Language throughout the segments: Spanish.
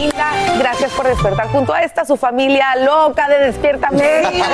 Linda. Gracias por despertar junto a esta, su familia loca de Despierta América.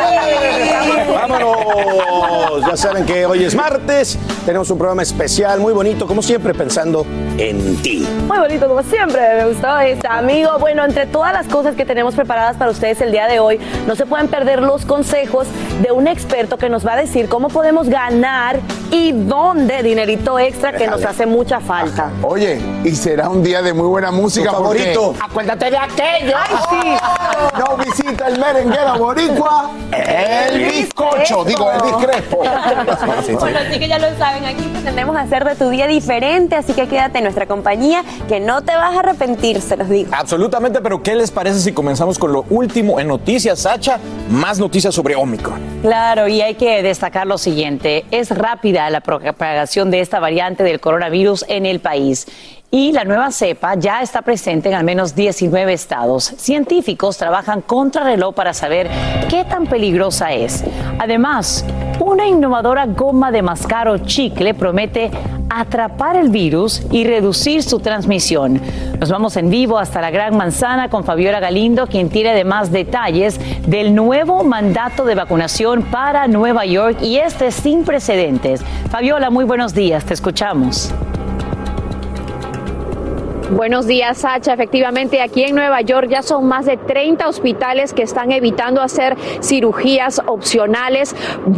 Vámonos. Ya saben que hoy es martes. Tenemos un programa especial, muy bonito, como siempre, pensando en ti. Muy bonito, como siempre. Me gustó este amigo. Bueno, entre todas las cosas que tenemos preparadas para ustedes el día de hoy, no se pueden perder los consejos de un experto que nos va a decir cómo podemos ganar y dónde dinerito extra que nos hace mucha falta. Oye, y será un día de muy buena música. Tu favorito. Acuérdate de aquello. Ay, sí. No visita el merenguero boricua, el bizcocho, digo, el discrepo. Bueno, así que ya lo saben, aquí pretendemos hacer de tu día diferente, así que quédate en nuestra compañía, que no te vas a arrepentir, se los digo. Absolutamente, pero ¿qué les parece si comenzamos con lo último en noticias, Sacha? Más noticias sobre Omicron. Claro, y hay que destacar lo siguiente. Es rápida la propagación de esta variante del coronavirus en el país. Y la nueva cepa ya está presente en al menos 19 estados. Científicos trabajan contra reloj para saber qué tan peligrosa es. Además, una innovadora goma de mascar o chicle promete atrapar el virus y reducir su transmisión. Nos vamos en vivo hasta la Gran Manzana con Fabiola Galindo, quien tiene además detalles del nuevo mandato de vacunación para Nueva York y este sin precedentes. Fabiola, muy buenos días, te escuchamos. Buenos días, Sacha. Efectivamente, aquí en Nueva York ya son más de 30 hospitales que están evitando hacer cirugías opcionales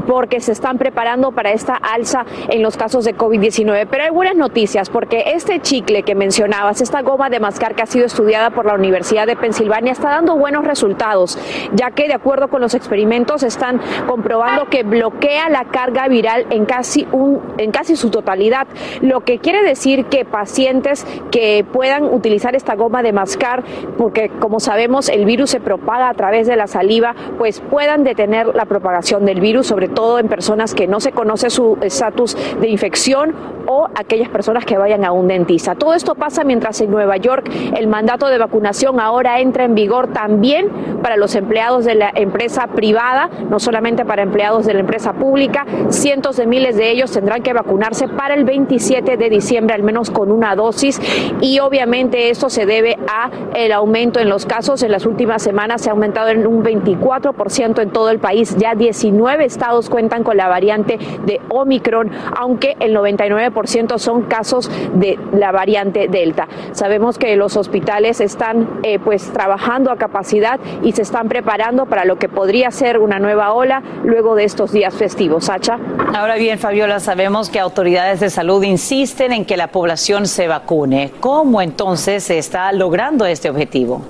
porque se están preparando para esta alza en los casos de COVID-19. Pero hay buenas noticias porque este chicle que mencionabas, esta goma de mascar que ha sido estudiada por la Universidad de Pensilvania, está dando buenos resultados, ya que de acuerdo con los experimentos están comprobando que bloquea la carga viral en casi, un, en casi su totalidad, lo que quiere decir que pacientes que puedan utilizar esta goma de mascar, porque como sabemos el virus se propaga a través de la saliva, pues puedan detener la propagación del virus, sobre todo en personas que no se conoce su estatus de infección o aquellas personas que vayan a un dentista. Todo esto pasa mientras en Nueva York el mandato de vacunación ahora entra en vigor también para los empleados de la empresa privada, no solamente para empleados de la empresa pública. Cientos de miles de ellos tendrán que vacunarse para el 27 de diciembre, al menos con una dosis. Y obviamente esto se debe a el aumento en los casos. En las últimas semanas se ha aumentado en un 24% en todo el país. Ya 19 estados cuentan con la variante de Omicron, aunque el 99% son casos de la variante Delta. Sabemos que los hospitales están eh, pues trabajando a capacidad y se están preparando para lo que podría ser una nueva ola luego de estos días festivos. Sacha. Ahora bien, Fabiola, sabemos que autoridades de salud insisten en que la población se vacune. ¿Cómo entonces se está logrando este objetivo?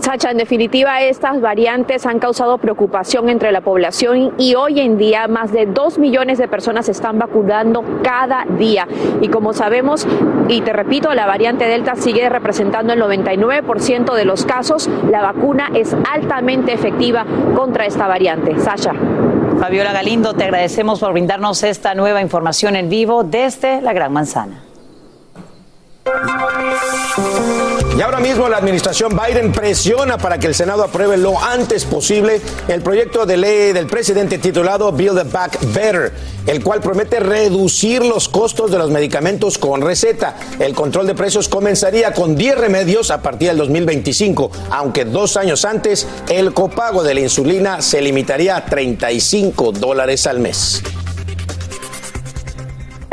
Sacha, en definitiva, estas variantes han causado preocupación entre la población y hoy en día más de dos millones de personas se están vacunando cada día. Y como sabemos, y te repito, la variante Delta sigue representando el 99% de los casos. La vacuna es altamente efectiva contra esta variante. Sasha. Fabiola Galindo, te agradecemos por brindarnos esta nueva información en vivo desde la Gran Manzana. Y ahora mismo la administración Biden presiona para que el Senado apruebe lo antes posible el proyecto de ley del presidente titulado Build Back Better, el cual promete reducir los costos de los medicamentos con receta. El control de precios comenzaría con 10 remedios a partir del 2025, aunque dos años antes el copago de la insulina se limitaría a 35 dólares al mes.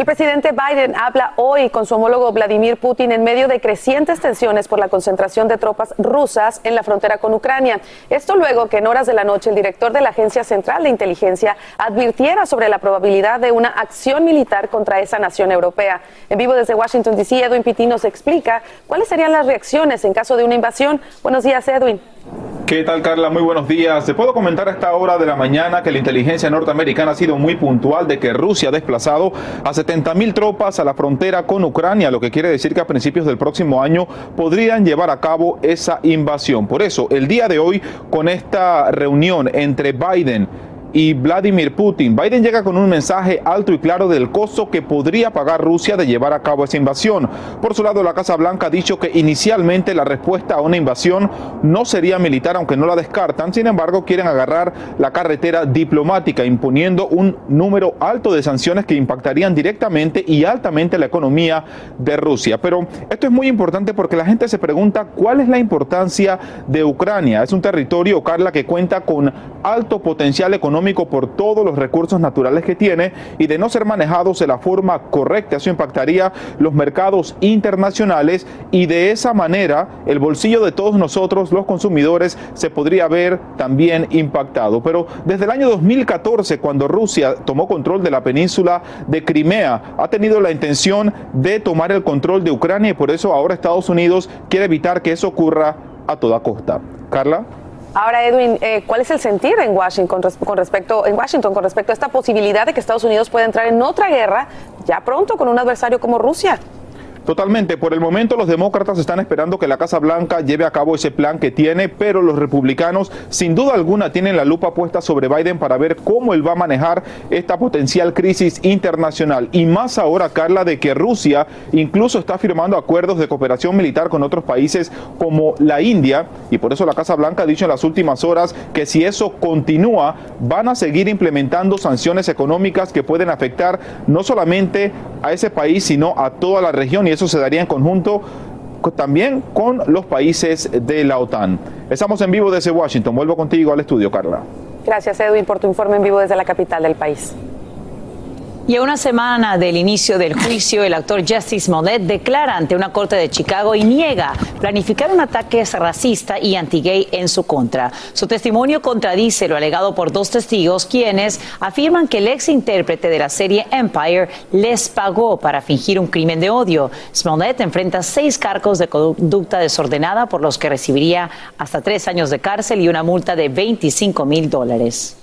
El presidente Biden habla hoy con su homólogo Vladimir Putin en medio de crecientes tensiones por la concentración de tropas rusas en la frontera con Ucrania. Esto luego que en horas de la noche el director de la Agencia Central de Inteligencia advirtiera sobre la probabilidad de una acción militar contra esa nación europea. En vivo desde Washington, D.C., Edwin Pitti nos explica cuáles serían las reacciones en caso de una invasión. Buenos días, Edwin. ¿Qué tal, Carla? Muy buenos días. Te puedo comentar a esta hora de la mañana que la inteligencia norteamericana ha sido muy puntual de que Rusia ha desplazado a 70 mil tropas a la frontera con Ucrania, lo que quiere decir que a principios del próximo año podrían llevar a cabo esa invasión. Por eso, el día de hoy, con esta reunión entre Biden, y Vladimir Putin. Biden llega con un mensaje alto y claro del costo que podría pagar Rusia de llevar a cabo esa invasión. Por su lado, la Casa Blanca ha dicho que inicialmente la respuesta a una invasión no sería militar, aunque no la descartan. Sin embargo, quieren agarrar la carretera diplomática, imponiendo un número alto de sanciones que impactarían directamente y altamente la economía de Rusia. Pero esto es muy importante porque la gente se pregunta cuál es la importancia de Ucrania. Es un territorio, Carla, que cuenta con alto potencial económico por todos los recursos naturales que tiene y de no ser manejados de la forma correcta, eso impactaría los mercados internacionales y de esa manera el bolsillo de todos nosotros, los consumidores, se podría ver también impactado. Pero desde el año 2014, cuando Rusia tomó control de la península de Crimea, ha tenido la intención de tomar el control de Ucrania y por eso ahora Estados Unidos quiere evitar que eso ocurra a toda costa. Carla. Ahora, Edwin, eh, ¿cuál es el sentir en Washington, con respecto, en Washington con respecto a esta posibilidad de que Estados Unidos pueda entrar en otra guerra ya pronto con un adversario como Rusia? Totalmente. Por el momento los demócratas están esperando que la Casa Blanca lleve a cabo ese plan que tiene, pero los republicanos sin duda alguna tienen la lupa puesta sobre Biden para ver cómo él va a manejar esta potencial crisis internacional. Y más ahora, Carla, de que Rusia incluso está firmando acuerdos de cooperación militar con otros países como la India. Y por eso la Casa Blanca ha dicho en las últimas horas que si eso continúa, van a seguir implementando sanciones económicas que pueden afectar no solamente a ese país, sino a toda la región y eso se daría en conjunto también con los países de la OTAN. Estamos en vivo desde Washington. Vuelvo contigo al estudio, Carla. Gracias, Edwin, por tu informe en vivo desde la capital del país. Y a una semana del inicio del juicio, el actor Justice Smollett declara ante una corte de Chicago y niega planificar un ataque racista y anti-gay en su contra. Su testimonio contradice lo alegado por dos testigos, quienes afirman que el ex intérprete de la serie Empire les pagó para fingir un crimen de odio. Smollett enfrenta seis cargos de conducta desordenada por los que recibiría hasta tres años de cárcel y una multa de 25 mil dólares.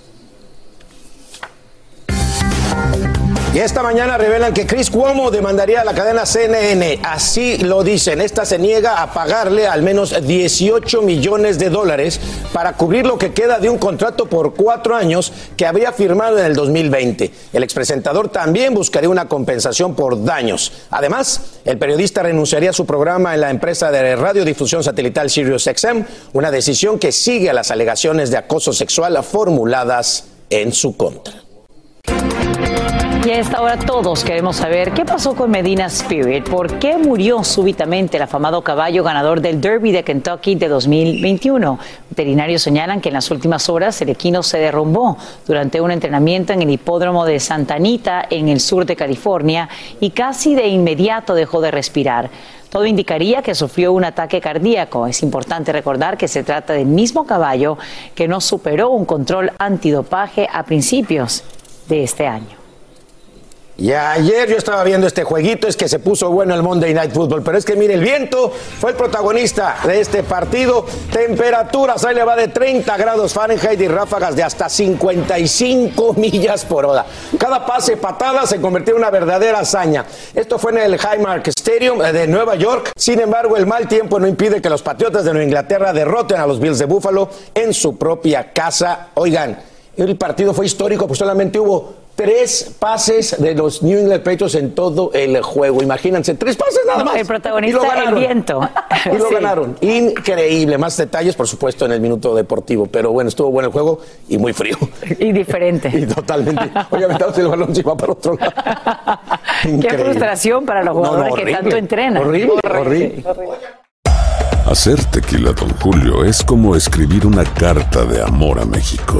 Y esta mañana revelan que Chris Cuomo demandaría a la cadena CNN. Así lo dicen. Esta se niega a pagarle al menos 18 millones de dólares para cubrir lo que queda de un contrato por cuatro años que había firmado en el 2020. El expresentador también buscaría una compensación por daños. Además, el periodista renunciaría a su programa en la empresa de radiodifusión satelital SiriusXM, una decisión que sigue a las alegaciones de acoso sexual formuladas en su contra. Y a esta hora todos queremos saber qué pasó con Medina Spirit, por qué murió súbitamente el afamado caballo ganador del Derby de Kentucky de 2021. Veterinarios señalan que en las últimas horas el equino se derrumbó durante un entrenamiento en el hipódromo de Santa Anita en el sur de California y casi de inmediato dejó de respirar. Todo indicaría que sufrió un ataque cardíaco. Es importante recordar que se trata del mismo caballo que no superó un control antidopaje a principios de este año. Y ayer yo estaba viendo este jueguito, es que se puso bueno el Monday Night Football, pero es que mire, el viento fue el protagonista de este partido. Temperaturas, ahí le va de 30 grados Fahrenheit y ráfagas de hasta 55 millas por hora. Cada pase patada se convirtió en una verdadera hazaña. Esto fue en el Highmark Stadium de Nueva York. Sin embargo, el mal tiempo no impide que los Patriotas de Nueva Inglaterra derroten a los Bills de Buffalo en su propia casa. Oigan, el partido fue histórico, pues solamente hubo tres pases de los New England Patriots en todo el juego. Imagínense, tres pases nada más. El protagonista, el viento. Y lo Sí. ganaron. Increíble. Más detalles, por supuesto, en el minuto deportivo. Pero bueno, estuvo bueno el juego y muy frío. Y diferente. Y totalmente. Oye, aventamos el balón si va para otro lado. Qué frustración para los No, no, jugadores que tanto entrenan. Horrible, horrible. Hacer tequila, Don Julio, es como escribir una carta de amor a México.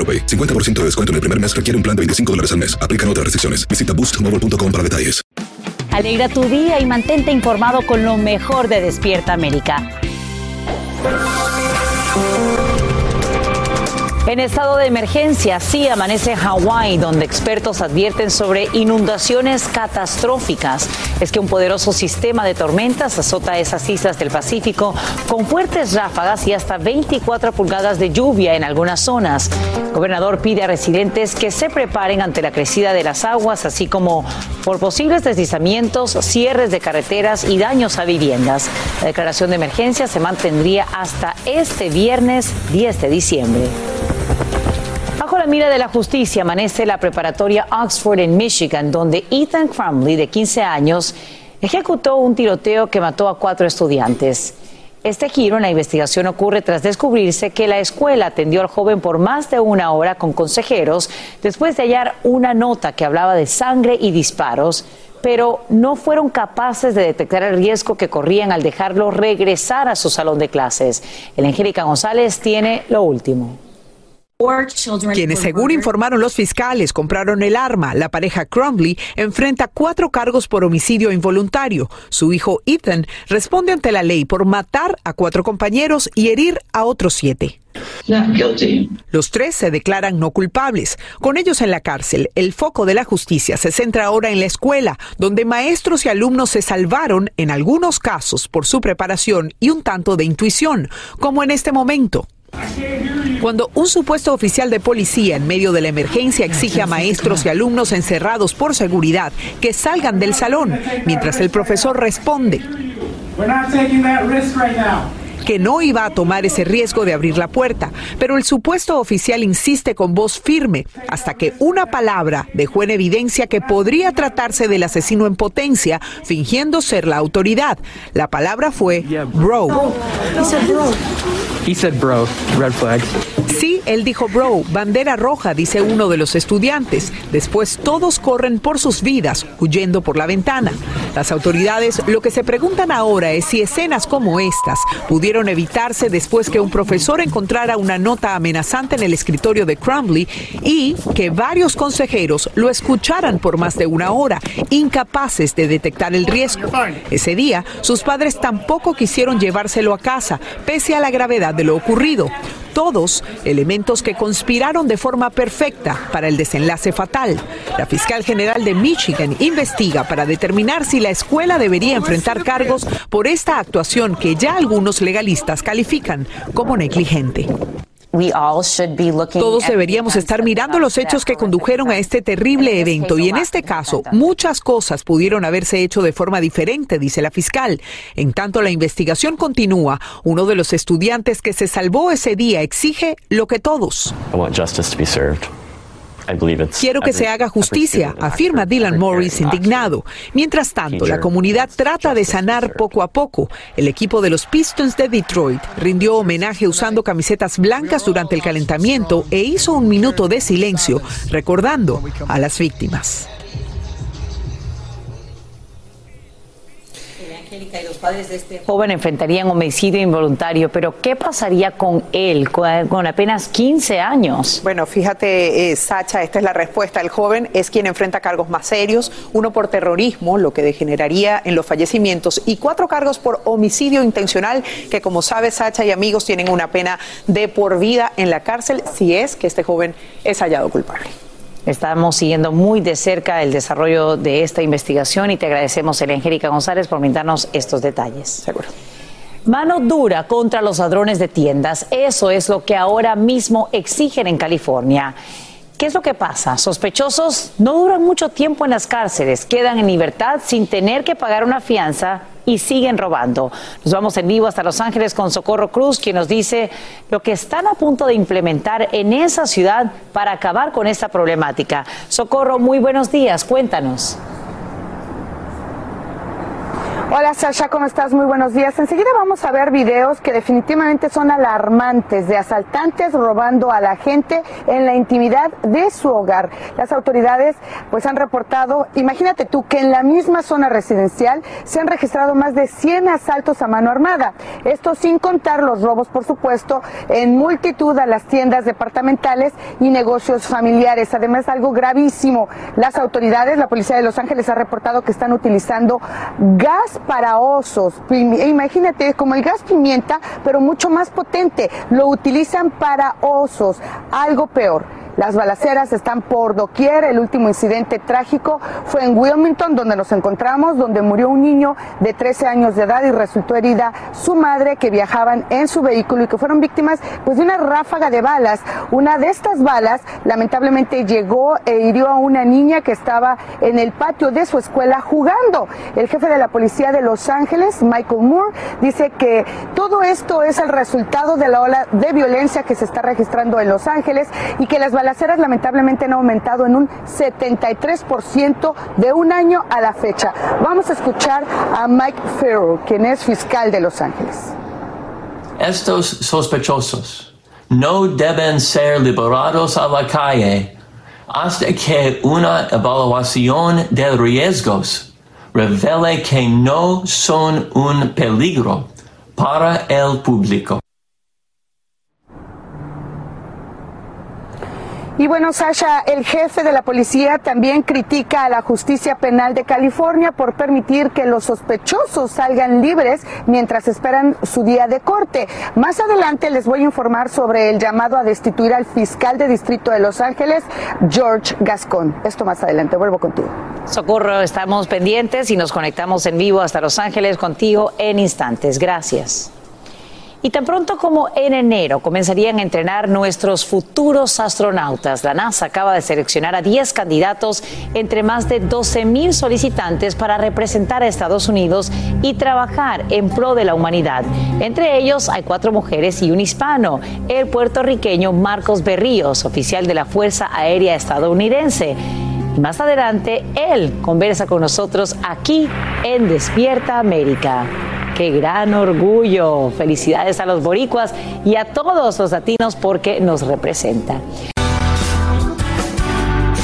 AroPay. 50% de descuento en el primer mes requiere un plan de 25 dólares al mes. Aplican otras restricciones. Visita boostmobile.com para detalles. Alegra tu día y mantente informado con lo mejor de Despierta América. En estado de emergencia, sí amanece Hawái, donde expertos advierten sobre inundaciones catastróficas. Es que un poderoso sistema de tormentas azota esas islas del Pacífico con fuertes ráfagas y hasta 24 pulgadas de lluvia en algunas zonas. El gobernador pide a residentes que se preparen ante la crecida de las aguas, así como por posibles deslizamientos, cierres de carreteras y daños a viviendas. La declaración de emergencia se mantendría hasta este viernes 10 de diciembre. Mira de la justicia amanece la preparatoria Oxford en Michigan, donde Ethan Crumley, de 15 años, ejecutó un tiroteo que mató a cuatro estudiantes. Este giro en la investigación ocurre tras descubrirse que la escuela atendió al joven por más de una hora con consejeros después de hallar una nota que hablaba de sangre y disparos, pero no fueron capaces de detectar el riesgo que corrían al dejarlo regresar a su salón de clases. El Angélica González tiene lo último. Quienes, según informaron los fiscales, compraron el arma. La pareja Crumley enfrenta cuatro cargos por homicidio involuntario. Su hijo Ethan responde ante la ley por matar a cuatro compañeros y herir a otros siete. Los tres se declaran no culpables. Con ellos en la cárcel, el foco de la justicia se centra ahora en la escuela, donde maestros y alumnos se salvaron, en algunos casos, por su preparación y un tanto de intuición, como en este momento. Cuando un supuesto oficial de policía en medio de la emergencia exige a maestros y alumnos encerrados por seguridad que salgan del salón, mientras el profesor responde que no iba a tomar ese riesgo de abrir la puerta, pero el supuesto oficial insiste con voz firme hasta que una palabra dejó en evidencia que podría tratarse del asesino en potencia, fingiendo ser la autoridad. La palabra fue bro. He said bro, red flag. Sí, él dijo bro, bandera roja, dice uno de los estudiantes. Después todos corren por sus vidas, huyendo por la ventana. Las autoridades lo que se preguntan ahora es si escenas como estas evitarse después que un profesor encontrara una nota amenazante en el escritorio de Crumley y que varios consejeros lo escucharan por más de una hora, incapaces de detectar el riesgo. Ese día, sus padres tampoco quisieron llevárselo a casa, pese a la gravedad de lo ocurrido. Todos elementos que conspiraron de forma perfecta para el desenlace fatal. La fiscal general de Michigan investiga para determinar si la escuela debería enfrentar cargos por esta actuación que ya algunos legalistas califican como negligente. Todos deberíamos estar mirando los hechos que condujeron a este terrible evento y en este caso muchas cosas pudieron haberse hecho de forma diferente, dice la fiscal. En tanto la investigación continúa, uno de los estudiantes que se salvó ese día exige lo que todos. I want justice to be served. Quiero que se haga justicia, afirma Dylan Morris indignado. Mientras tanto, la comunidad trata de sanar poco a poco. El equipo de los Pistons de Detroit rindió homenaje usando camisetas blancas durante el calentamiento e hizo un minuto de silencio recordando a las víctimas. Y los padres de este joven enfrentarían homicidio involuntario, pero ¿qué pasaría con él con, apenas 15 años? Bueno, fíjate, eh, Sacha, esta es la respuesta. El joven es quien enfrenta cargos más serios, uno por terrorismo, lo que degeneraría en los fallecimientos, y cuatro cargos por homicidio intencional, que como sabe Sacha y amigos tienen una pena de por vida en la cárcel si es que este joven es hallado culpable. Estamos siguiendo muy de cerca el desarrollo de esta investigación y te agradecemos, Angélica González, por brindarnos estos detalles. Seguro. Mano dura contra los ladrones de tiendas. Eso es lo que ahora mismo exigen en California. ¿Qué es lo que pasa? Sospechosos no duran mucho tiempo en las cárceles, quedan en libertad sin tener que pagar una fianza y siguen robando. Nos vamos en vivo hasta Los Ángeles con Socorro Cruz, quien nos dice lo que están a punto de implementar en esa ciudad para acabar con esta problemática. Socorro, muy buenos días, cuéntanos. Hola Sasha, ¿cómo estás? Muy buenos días. Enseguida vamos a ver videos que definitivamente son alarmantes de asaltantes robando a la gente en la intimidad de su hogar. Las autoridades pues han reportado, imagínate tú, que en la misma zona residencial se han registrado más de 100 asaltos a mano armada. Esto sin contar los robos, por supuesto, en multitud a las tiendas departamentales y negocios familiares. Además, algo gravísimo. Las autoridades, la policía de Los Ángeles ha reportado que están utilizando gas para osos. Imagínate, como el gas pimienta, pero mucho más potente. Lo utilizan para osos. Algo peor las balaceras están por doquier. El último incidente trágico fue en Wilmington, donde nos encontramos, donde murió un niño de 13 años de edad y resultó herida su madre que viajaban en su vehículo y que fueron víctimas pues, de una ráfaga de balas. Una de estas balas lamentablemente llegó e hirió a una niña que estaba en el patio de su escuela jugando. El jefe de la policía de Los Ángeles, Michael Moore, dice que todo esto es el resultado de la ola de violencia que se está registrando en Los Ángeles y que las balaceras lamentablemente han aumentado en un 73% de un año a la fecha. Vamos a escuchar a Mike Farrell, quien es fiscal de Los Ángeles. Estos sospechosos no deben ser liberados a la calle hasta que una evaluación de riesgos revele que no son un peligro para el público. Y bueno, Sasha, el jefe de la policía también critica a la justicia penal de California por permitir que los sospechosos salgan libres mientras esperan su día de corte. Más adelante les voy a informar sobre el llamado a destituir al fiscal de distrito de Los Ángeles, George Gascon. Esto más adelante, vuelvo contigo. Socorro, estamos pendientes y nos conectamos en vivo hasta Los Ángeles contigo en instantes. Gracias. Y tan pronto como en enero comenzarían a entrenar nuestros futuros astronautas, la NASA acaba de seleccionar a 10 candidatos entre más de 12 mil solicitantes para representar a Estados Unidos y trabajar en pro de la humanidad. Entre ellos hay cuatro mujeres y un hispano, el puertorriqueño Marcos Berríos, oficial de la Fuerza Aérea Estadounidense. más adelante, él conversa con nosotros aquí en Despierta América. Qué gran orgullo. Felicidades a los boricuas y a todos los latinos porque nos representan.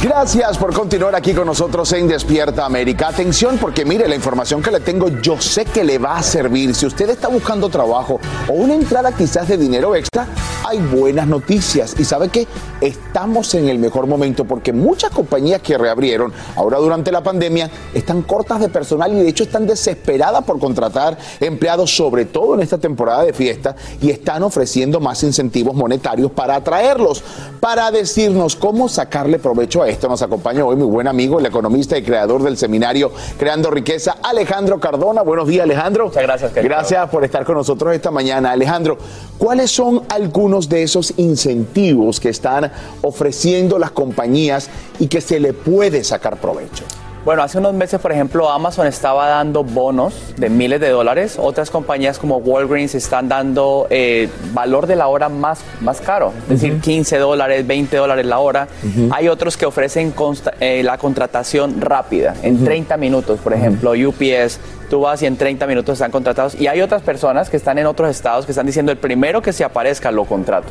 Gracias por continuar aquí con nosotros en Despierta América. Atención porque mire, la información que le tengo yo sé que le va a servir. Si usted está buscando trabajo o una entrada quizás de dinero extra, hay buenas noticias. Y sabe que estamos en el mejor momento porque muchas compañías que reabrieron ahora durante la pandemia están cortas de personal y de hecho están desesperadas por contratar empleados, sobre todo en esta temporada de fiesta, y están ofreciendo más incentivos monetarios para atraerlos. Para decirnos cómo sacarle provecho a esto nos acompaña hoy mi buen amigo, el economista y creador del seminario Creando Riqueza, Alejandro Cardona. Buenos días, Alejandro. Muchas gracias. Gracias por estar con nosotros esta mañana. Alejandro, ¿cuáles son algunos de esos incentivos que están ofreciendo las compañías y que se le puede sacar provecho? Bueno, hace unos meses, por ejemplo, Amazon estaba dando bonos de miles de dólares. Otras compañías como Walgreens están dando eh, valor de la hora más, más caro, es decir, 15 dólares, 20 dólares la hora. Hay otros que ofrecen eh, la contratación rápida, en 30 minutos, por ejemplo, UPS, tú vas y en 30 minutos están contratados. Y hay otras personas que están en otros estados que están diciendo el primero que se aparezca lo contrato.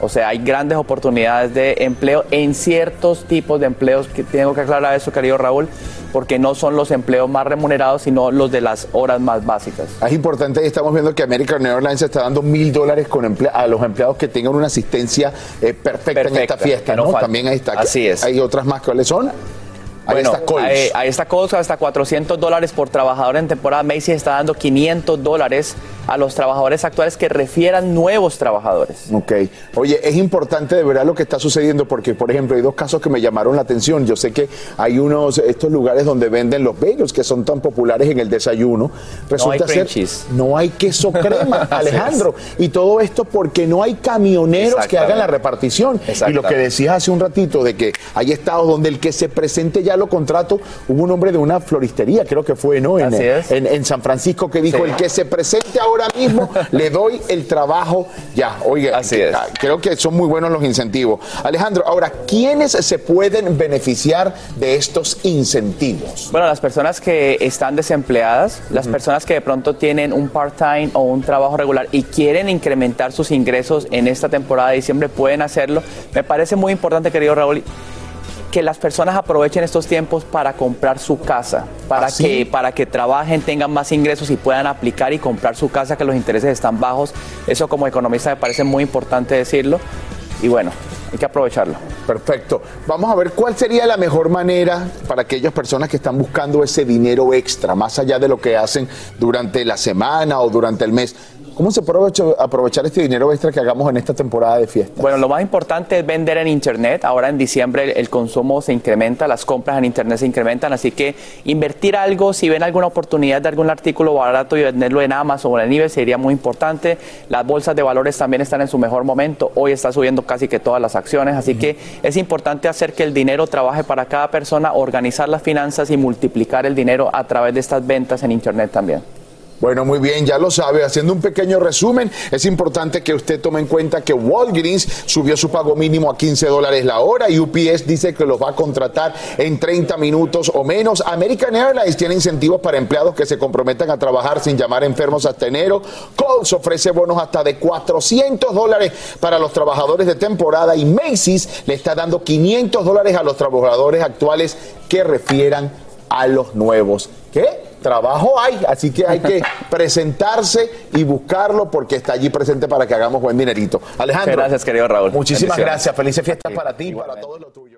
O sea, hay grandes oportunidades de empleo en ciertos tipos de empleos, que tengo que aclarar eso, querido Raúl, porque no son los empleos más remunerados, sino los de las horas más básicas. Es importante, estamos viendo que American Airlines está dando mil dólares a los empleados que tengan una asistencia eh, perfecta, en esta fiesta. También ahí está. Así es. Hay otras más, ¿cuáles son? Ahí Bueno, ahí, ahí está Coles, hasta 400 dólares por trabajador en temporada. Macy's está dando 500 dólares a los trabajadores actuales que refieran nuevos trabajadores. Ok. Oye, es importante de verdad lo que está sucediendo porque, por ejemplo, hay dos casos que me llamaron la atención. Yo sé que hay unos, estos lugares donde venden los bagels que son tan populares en el desayuno. Resulta cream ser, cheese. no hay queso crema, Alejandro. Y todo esto porque no hay camioneros que hagan la repartición. Y lo que decías hace un ratito de que hay estados donde el que se presente ya lo contrato, hubo un hombre de una floristería, creo que fue, ¿no? En, Así es. en, en San Francisco que dijo, Sí. el que se presente ahora mismo, le doy el trabajo ya. Oiga, que- ah, creo que son muy buenos los incentivos. Alejandro, ahora, ¿quiénes se pueden beneficiar de estos incentivos? Bueno, las personas que están desempleadas, las personas que de pronto tienen un part-time o un trabajo regular y quieren incrementar sus ingresos en esta temporada de diciembre, pueden hacerlo. Me parece muy importante, querido Raúl, que las personas aprovechen estos tiempos para comprar su casa, para, ¿Ah, sí? que, para que trabajen, tengan más ingresos y puedan aplicar y comprar su casa, que los intereses están bajos. Eso como economista me parece muy importante decirlo. Y bueno, hay que aprovecharlo. Perfecto. Vamos a ver cuál sería la mejor manera para aquellas personas que están buscando ese dinero extra, más allá de lo que hacen durante la semana o durante el mes. ¿Cómo se puede aprovecha- aprovechar este dinero extra que hagamos en esta temporada de fiesta? Bueno, lo más importante es vender en Internet. Ahora en diciembre el, el consumo se incrementa, las compras en Internet se incrementan, así que invertir algo, si ven alguna oportunidad de algún artículo barato y venderlo en Amazon o en nivel sería muy importante. Las bolsas de valores también están en su mejor momento. Hoy está subiendo casi que todas las acciones, así que es importante hacer que el dinero trabaje para cada persona, organizar las finanzas y multiplicar el dinero a través de estas ventas en Internet también. Bueno, muy bien, ya lo sabe. Haciendo un pequeño resumen, es importante que usted tome en cuenta que Walgreens subió su pago mínimo a 15 dólares la hora y UPS dice que los va a contratar en 30 minutos o menos. American Airlines tiene incentivos para empleados que se comprometan a trabajar sin llamar enfermos hasta enero. Coles ofrece bonos hasta de 400 dólares para los trabajadores de temporada y Macy's le está dando 500 dólares a los trabajadores actuales que refieran a los nuevos. ¿Qué? Trabajo hay, así que hay que presentarse y buscarlo porque está allí presente para que hagamos buen dinerito. Alejandro. Muchas gracias, querido Raúl. Muchísimas gracias. Felices fiestas para ti y para todos los tuyos.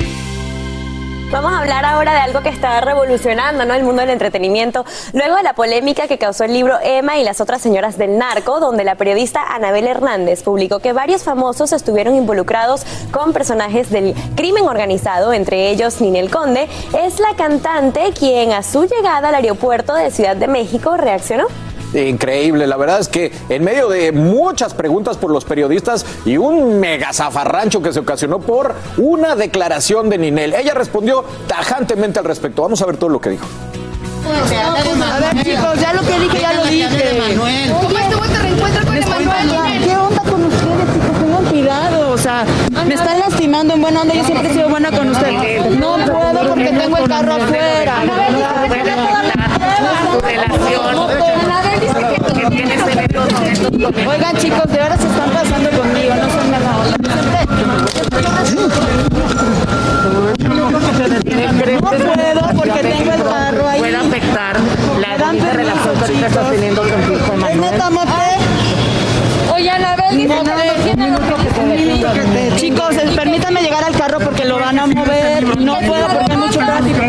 Vamos a hablar ahora de algo que está revolucionando ¿no? el mundo del entretenimiento, luego de la polémica que causó el libro Emma y las otras señoras del narco, donde la periodista Anabel Hernández publicó que varios famosos estuvieron involucrados con personajes del crimen organizado, entre ellos Ninel Conde, es la cantante quien a su llegada al aeropuerto de Ciudad de México reaccionó. Increíble, la verdad es que en medio de muchas preguntas por los periodistas y un mega zafarrancho que se ocasionó por una declaración de Ninel, ella respondió tajantemente al respecto. Vamos a ver todo lo que dijo. A ver, chicos, ya lo que dije, ya lo dije. ¿Cómo estuvo este reencuentro con Emanuel? ¿Qué onda con ustedes, chicos? Tengan cuidado, o sea, me están lastimando en buena onda. Yo siempre he sido buena con ustedes. No puedo porque tengo el carro afuera. Oigan, chicos, de verdad se están pasando conmigo, no son mala onda. No puedo porque tengo el carro ahí. Puede afectar la bonita relación que ahorita estás teniendo con tu hijo ¿Es Manuel. Oye, Anabel, dice que Chicos, permítanme llegar al carro porque lo van a mover. No puedo porque hay mucho tráfico.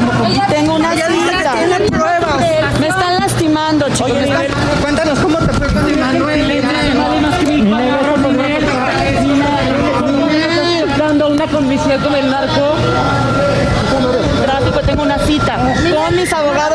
Tengo una cita. Cuéntanos cómo te fue con Emanuel. Dando una convicción con el narco. Gráfico, pues tengo una cita con mis abogados.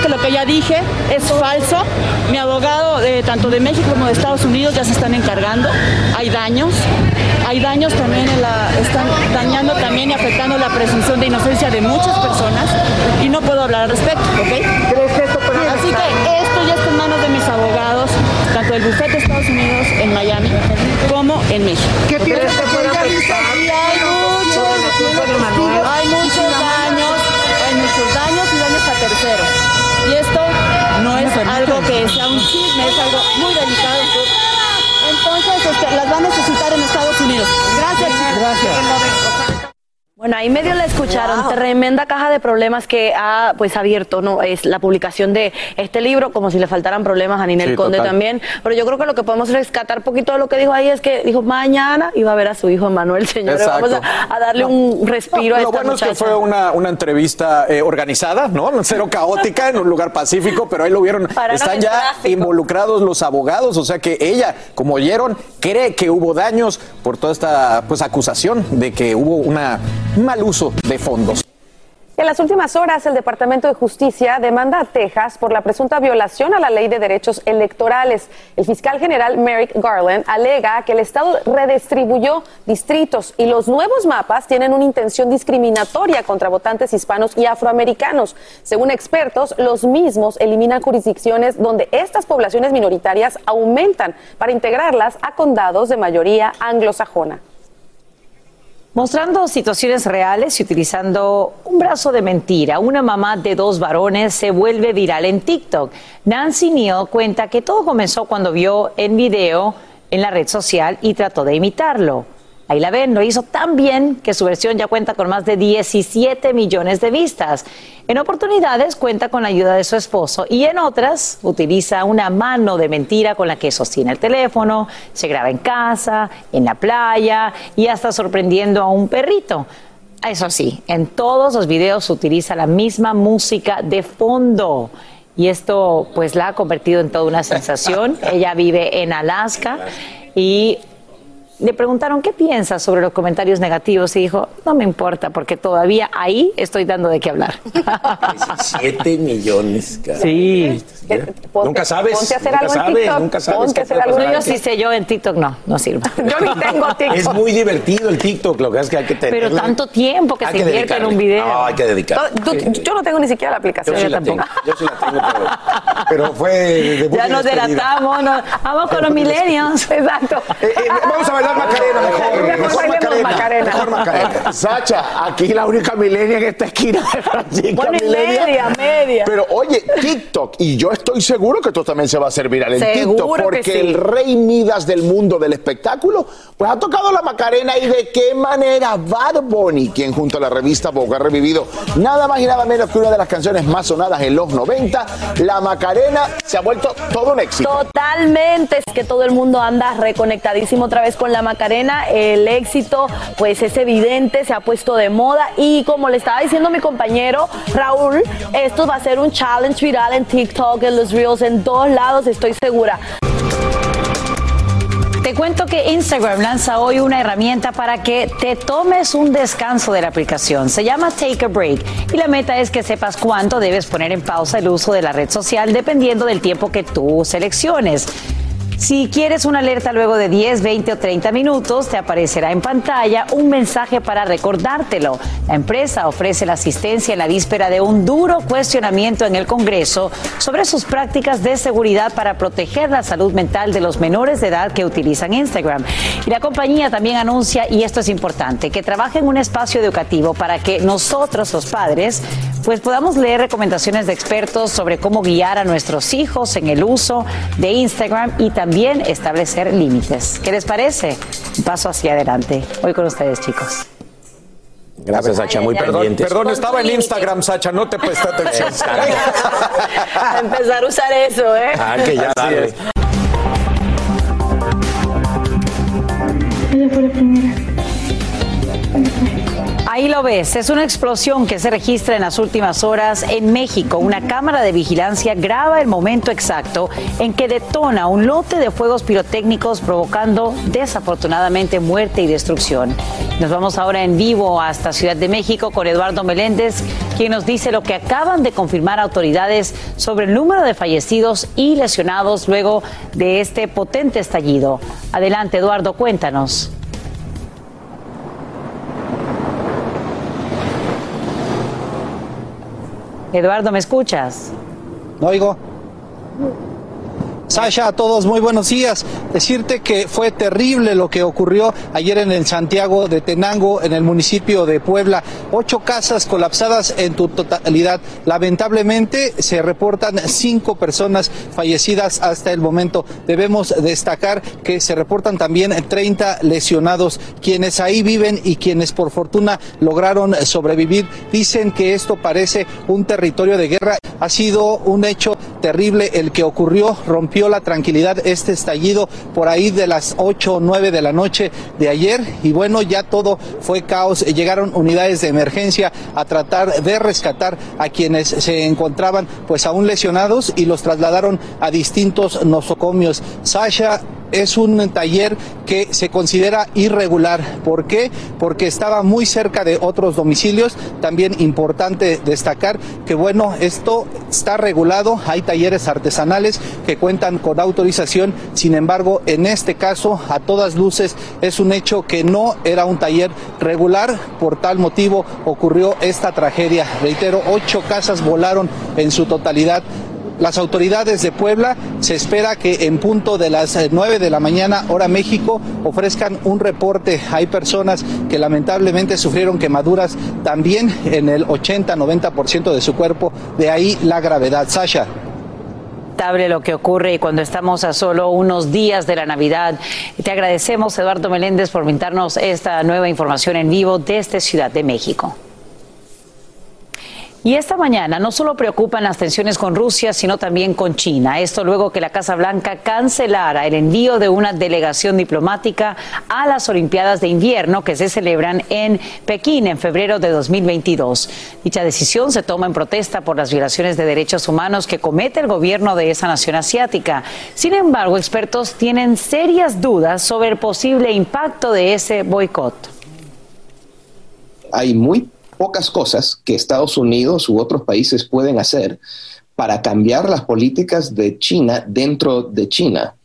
Que lo que ya dije, es falso. Mi abogado, eh, tanto de México como de Estados Unidos, ya se están encargando. Hay daños, hay daños también, en la, están dañando también y afectando la presunción de inocencia de muchas personas y no puedo hablar al respecto, ¿ok? Así que esto ya está en manos de mis abogados, tanto del bufete de Estados Unidos en Miami como en México. ¿Qué es algo muy delicado. Entonces, este, las va a necesitar en Estados Unidos. Gracias. Gracias. Bueno, ahí medio la escucharon, tremenda caja de problemas que ha pues abierto, no, es la publicación de este libro, como si le faltaran problemas a Ninel Sí, Conde total. también, pero yo creo que lo que podemos rescatar poquito de lo que dijo ahí es que dijo mañana iba a ver a su hijo Manuel, señores, Exacto. vamos a, a darle un respiro a lo esta bueno es que fue una, una entrevista eh, organizada, ¿no? Cero caótica, en un lugar pacífico, pero ahí lo vieron. Pararon Están ya tráfico. involucrados los abogados, o sea que ella, como oyeron, cree que hubo daños por toda esta pues acusación de que hubo una, un mal uso de fondos. En las últimas horas, el Departamento de Justicia demanda a Texas por la presunta violación a la ley de derechos electorales. El fiscal general Merrick Garland alega que el Estado redistribuyó distritos y los nuevos mapas tienen una intención discriminatoria contra votantes hispanos y afroamericanos. Según expertos, los mismos eliminan jurisdicciones donde estas poblaciones minoritarias aumentan para integrarlas a condados de mayoría anglosajona. Mostrando situaciones reales y utilizando un brazo de mentira, una mamá de dos varones se vuelve viral en TikTok. Nancy Neal cuenta que todo comenzó cuando vio en video en la red social y trató de imitarlo. Ahí la ven, lo hizo tan bien que su versión ya cuenta con más de 17 millones de vistas. En oportunidades cuenta con la ayuda de su esposo y en otras utiliza una mano de mentira con la que sostiene el teléfono, se graba en casa, en la playa y hasta sorprendiendo a un perrito. Eso sí, en todos los videos utiliza la misma música de fondo. Y esto pues la ha convertido en toda una sensación. Ella vive en Alaska y le preguntaron qué piensa sobre los comentarios negativos y dijo, no me importa porque todavía ahí estoy dando de qué hablar. 7 millones, cara. Sí. Nunca sabes. ponte a hacer nunca algo en sabes, TikTok, nunca sabes. ponte a hacer algo. No, yo sí sé, yo en TikTok no, no sirve. Yo ni tengo TikTok. Es muy divertido el TikTok, lo que es que hay que tener. Pero tanto tiempo que Hay se invierte en un video. No, hay que dedicar. Yo no tengo ni siquiera la aplicación. Yo sí la tengo, yo sí la tengo, pero, pero fue de Ya nos delatamos, nos- vamos con los milenios. Exacto. Eh, eh, vamos a bailar Macarena mejor. Macarena. Mejor Macarena. Sacha, aquí la única milenia en esta esquina de Francisca Bueno, Milenia. media, media. Pero oye, TikTok, y yo estoy seguro que esto también se va a hacer viral en Seguro TikTok, que porque sí. el rey Midas del mundo del espectáculo, pues ha tocado la Macarena y de qué manera Bad Bunny, quien junto a la revista Vogue ha revivido nada más y nada menos que una de las canciones más sonadas en los 90, la Macarena se ha vuelto todo un éxito. Totalmente, es que todo el mundo anda reconectadísimo otra vez con la Macarena, el éxito pues es evidente, se ha puesto de moda y como le estaba diciendo mi compañero Raúl, esto va a ser un challenge viral en TikTok, en los Reels, en todos lados, estoy segura. Te cuento que Instagram lanza hoy una herramienta para que te tomes un descanso de la aplicación. Se llama Take a Break y la meta es que sepas cuánto debes poner en pausa el uso de la red social dependiendo del tiempo que tú selecciones. Si quieres una alerta luego de 10, 20 o 30 minutos, te aparecerá en pantalla un mensaje para recordártelo. La empresa ofrece la asistencia en la víspera de un duro cuestionamiento en el Congreso sobre sus prácticas de seguridad para proteger la salud mental de los menores de edad que utilizan Instagram. Y la compañía también anuncia, y esto es importante, que trabaja en un espacio educativo para que nosotros, los padres, pues podamos leer recomendaciones de expertos sobre cómo guiar a nuestros hijos en el uso de Instagram y también establecer límites. ¿Qué les parece? Un paso hacia adelante. Hoy con ustedes, chicos. Gracias, Sacha, muy Perdón, pendientes. perdón, estaba en Instagram, Sacha, no te presté atención. A empezar a usar eso, ¿eh? Ah, que ya Así darle. es. Ella fue la primera. Ahí lo ves, es una explosión que se registra en las últimas horas en México. Una cámara de vigilancia graba el momento exacto en que detona un lote de fuegos pirotécnicos provocando desafortunadamente muerte y destrucción. Nos vamos ahora en vivo hasta Ciudad de México con Eduardo Meléndez, quien nos dice lo que acaban de confirmar autoridades sobre el número de fallecidos y lesionados luego de este potente estallido. Adelante, Eduardo, cuéntanos. Eduardo, ¿me escuchas? No oigo. Sasha, a todos muy buenos días. Decirte que fue terrible lo que ocurrió ayer en el Santiago de Tenango, en el municipio de Puebla. Ocho casas colapsadas en tu totalidad. Lamentablemente se reportan cinco personas fallecidas hasta el momento. Debemos destacar que se reportan también 30 lesionados. Quienes ahí viven y quienes por fortuna lograron sobrevivir dicen que esto parece un territorio de guerra. Ha sido un hecho terrible el que ocurrió. Rompió la tranquilidad este estallido por ahí de las 8 o 9 de la noche de ayer y bueno, ya todo fue caos. Llegaron unidades de emergencia a tratar de rescatar a quienes se encontraban pues aún lesionados y los trasladaron a distintos nosocomios. Sasha es un taller que se considera irregular. ¿Por qué? Porque estaba muy cerca de otros domicilios. También importante destacar que, bueno, esto está regulado. Hay talleres artesanales que cuentan con autorización. Sin embargo, en este caso, a todas luces, es un hecho que no era un taller regular. Por tal motivo ocurrió esta tragedia. Reitero, ocho casas volaron en su totalidad las autoridades de Puebla se espera que en punto de las 9 eh, de la mañana, hora México, ofrezcan un reporte. Hay personas que lamentablemente sufrieron quemaduras también en el 80-90% de su cuerpo, de ahí la gravedad. Sasha lo que ocurre y cuando estamos a solo unos días de la Navidad. Te agradecemos, Eduardo Meléndez, por brindarnos esta nueva información en vivo desde Ciudad de México. Y esta mañana no solo preocupan las tensiones con Rusia, sino también con China. Esto luego que la Casa Blanca cancelara el envío de una delegación diplomática a las Olimpiadas de Invierno que se celebran en Pekín en febrero de 2022. Dicha decisión se toma en protesta por las violaciones de derechos humanos que comete el gobierno de esa nación asiática. Sin embargo, expertos tienen serias dudas sobre el posible impacto de ese boicot. Hay muy pocas cosas que Estados Unidos u otros países pueden hacer para cambiar las políticas de China dentro de China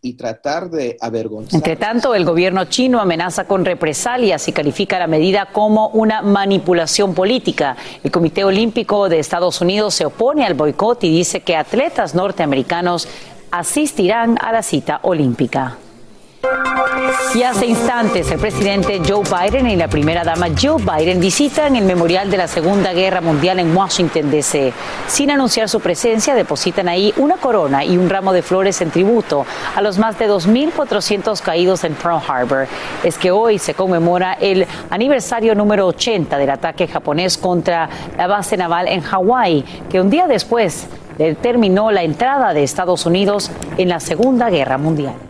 y tratar de avergonzar. Entre tanto, el gobierno chino amenaza con represalias y califica la medida como una manipulación política. El Comité Olímpico de Estados Unidos se opone al boicot y dice que atletas norteamericanos asistirán a la cita olímpica. Y hace instantes el presidente Joe Biden y la primera dama Joe Biden visitan el memorial de la Segunda Guerra Mundial en Washington, D.C. Sin anunciar su presencia, depositan ahí una corona y un ramo de flores en tributo a los más de 2.400 caídos en Pearl Harbor. Es que hoy se conmemora el aniversario número 80 del ataque japonés contra la base naval en Hawái, que un día después determinó la entrada de Estados Unidos en la Segunda Guerra Mundial.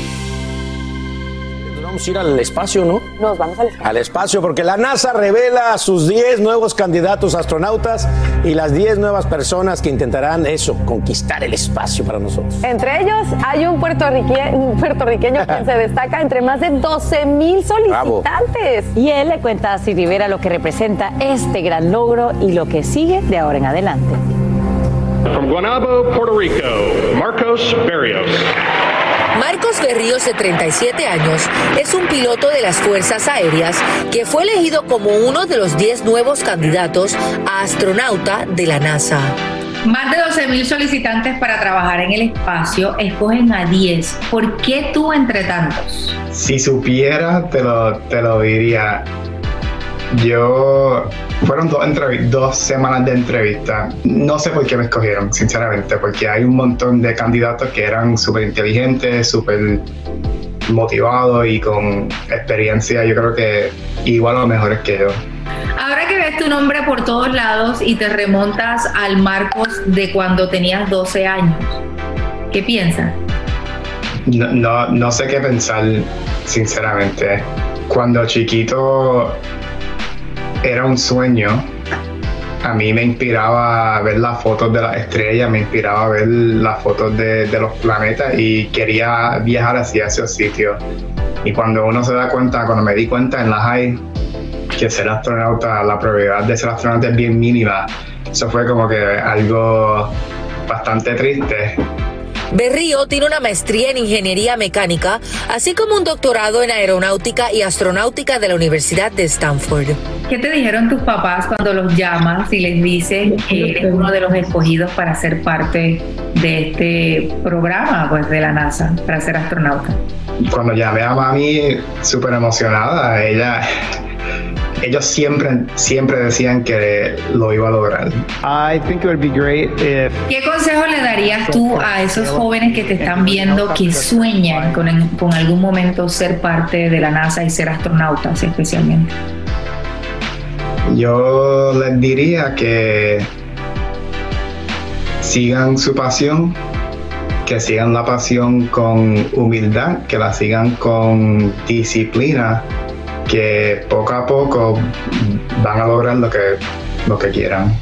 vamos a ir al espacio, ¿no? Nos vamos al espacio. Al espacio, porque la NASA revela a sus 10 nuevos candidatos astronautas y las 10 nuevas personas que intentarán eso, conquistar el espacio para nosotros. Entre ellos hay un, puertorriqueño que se destaca entre más de 12 mil solicitantes. Y él le cuenta a Siri Rivera lo que representa este gran logro y lo que sigue de ahora en adelante. From Guanabo, Puerto Rico, Marcos Berrios. Marcos Berríos, de 37 años, es un piloto de las Fuerzas Aéreas que fue elegido como uno de los 10 nuevos candidatos a astronauta de la NASA. Más de 12.000 solicitantes para trabajar en el espacio, escogen a 10. ¿Por qué tú entre tantos? Si supiera, te lo, te lo diría. Yo fueron dos, dos semanas de entrevista. No sé por qué me escogieron, sinceramente, porque hay un montón de candidatos que eran súper inteligentes, súper motivados y con experiencia. Yo creo que igual o mejores que yo. Ahora que ves tu nombre por todos lados y te remontas al Marcos de cuando tenías 12 años, ¿qué piensas? No, no, no sé qué pensar, sinceramente. Cuando chiquito era un sueño. A mí me inspiraba ver las fotos de las estrellas, me inspiraba ver las fotos de, los planetas y quería viajar hacia esos sitios. Y cuando uno se da cuenta, cuando me di cuenta en la high que ser astronauta, la probabilidad de ser astronauta es bien mínima, eso fue como que algo bastante triste Berrío tiene una maestría en ingeniería mecánica, así como un doctorado en aeronáutica y astronáutica de la Universidad de Stanford. ¿Qué te dijeron tus papás cuando los llamas y les dices que eres uno de los escogidos para ser parte de este programa pues, de la NASA, para ser astronauta? Cuando llamé a mami, súper emocionada, ella ellos siempre, siempre decían que lo iba a lograr. ¿Qué consejo le darías tú a esos jóvenes que te están viendo que sueñan con, con algún momento ser parte de la NASA y ser astronautas especialmente? Yo les diría que sigan su pasión, que sigan la pasión con humildad, que la sigan con disciplina que poco a poco van a lograr lo que, lo que quieran.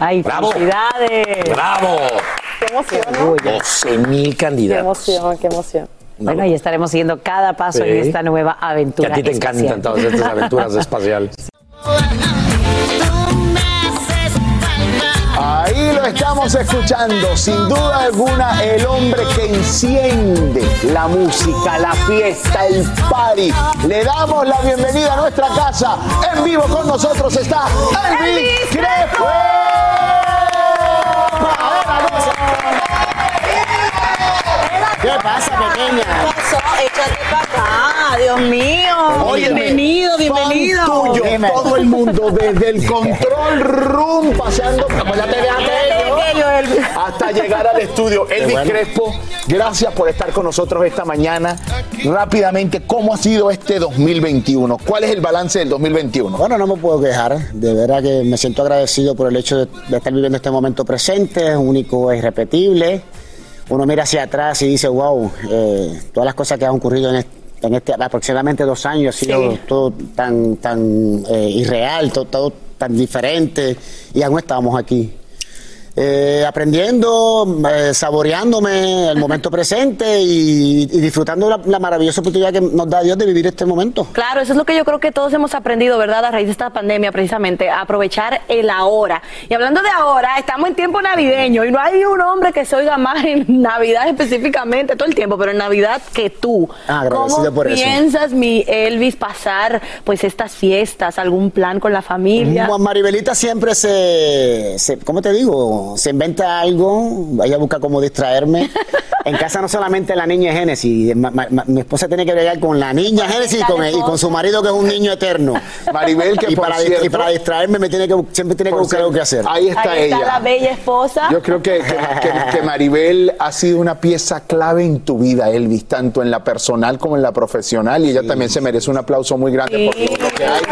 ¡Ay, ¡Bravo! felicidades! ¡Bravo! ¡Qué emoción! 12 mil ¡Qué candidatos. emoción, qué emoción! Bueno, ahí estaremos siguiendo cada paso Sí. en esta nueva Que aventura. a ti te espacial. encantan todas estas aventuras espaciales. Ahí lo estamos escuchando, sin duda alguna, el hombre que enciende la música, la fiesta, el party. Le damos la bienvenida a nuestra casa. En vivo con nosotros está Elvis Crespo. ¿Qué pasa, pequeña? ¿Qué pasó? Acá, Dios mío. Bienvenido, bienvenido. fan tuyo, Dime. todo el mundo, desde el control room, acuérdate de aquello, hasta llegar al estudio. Elvis bueno. Crespo, gracias por estar con nosotros esta mañana. Rápidamente, ¿cómo ha sido este 2021? ¿Cuál es el balance del 2021? Bueno, no me puedo quejar. De verdad que me siento agradecido por el hecho de, de estar viviendo este momento presente, es único e irrepetible. Uno mira hacia atrás y dice, wow, eh, todas las cosas que han ocurrido en este, en este aproximadamente dos años ha sido Sí. todo tan, tan eh, irreal, todo, todo tan diferente y aún estamos aquí. Eh, aprendiendo, eh, saboreándome el momento presente y, y disfrutando la, la maravillosa oportunidad que nos da Dios de vivir este momento. Claro, eso es lo que yo creo que todos hemos aprendido, ¿verdad? A raíz de esta pandemia, precisamente, a aprovechar el ahora. Y hablando de ahora, estamos en tiempo navideño y no hay un hombre que se oiga más en Navidad específicamente, todo el tiempo, pero en Navidad que tú. Ah, agradecido ¿Cómo por eso. piensas, mi Elvis, pasar pues estas fiestas, algún plan con la familia? Ma- Maribelita siempre se, se- ¿cómo te digo? Se inventa algo, ella busca cómo distraerme. En casa no solamente la niña es Génesis, ma- ma- ma- mi esposa tiene que bregar con la niña Génesis y con, y con su marido que es un niño eterno. Maribel, que y, por para, cierto- y para distraerme me tiene que, siempre tiene que buscar cierto, algo que hacer. Ahí está Ahí está ella. la bella esposa. Yo creo que, que- que- que Maribel ha sido una pieza clave en tu vida, Elvis, tanto en la personal como en la profesional, y ella también se merece un aplauso muy grande por todo lo que hay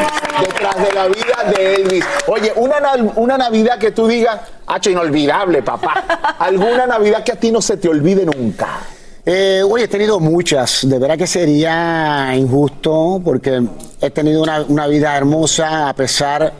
detrás de la vida de Elvis. Oye, una, una Navidad que tú digas, hacho, inolvidable, papá. Alguna Navidad que a ti no se te olvide nunca. Eh, oye, he tenido muchas. De verdad que sería injusto porque he tenido una, una vida hermosa a pesar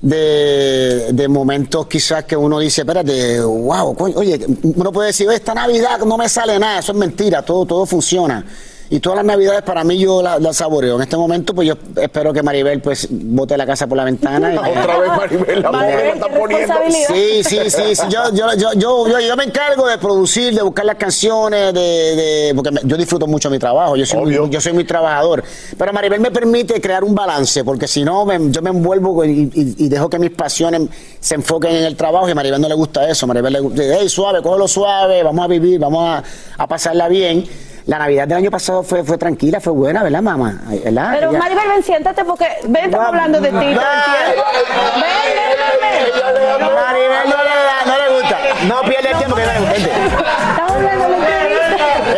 de, de momentos quizás que uno dice, espérate, wow, oye, uno puede decir, "Oye, esta Navidad no me sale nada, eso es mentira, todo, todo funciona. Y todas las navidades para mí yo las la saboreo. En este momento pues yo espero que Maribel pues bote la casa por la ventana. Y, Otra vez Maribel, la mujer la está poniendo. Sí, sí, sí, sí. Yo, yo, yo, yo, yo, yo me encargo de producir, de buscar las canciones, de, de- porque me- yo disfruto mucho mi trabajo, yo soy, muy, yo soy muy trabajador. Pero Maribel me permite crear un balance, porque si no, me- yo me envuelvo y, y- y dejo que mis pasiones se enfoquen en el trabajo y a Maribel no le gusta eso. Maribel le gusta, hey, suave, cógelo suave, vamos a vivir, vamos a, a pasarla bien. La Navidad del año pasado fue, fue tranquila, fue buena, ¿verdad, mamá? Pero Ella- Maribel, ven, siéntate porque ven, estamos hablando de ti todo el tiempo. Maribel no le da, no le gusta. No pierde el tiempo que ven, vente.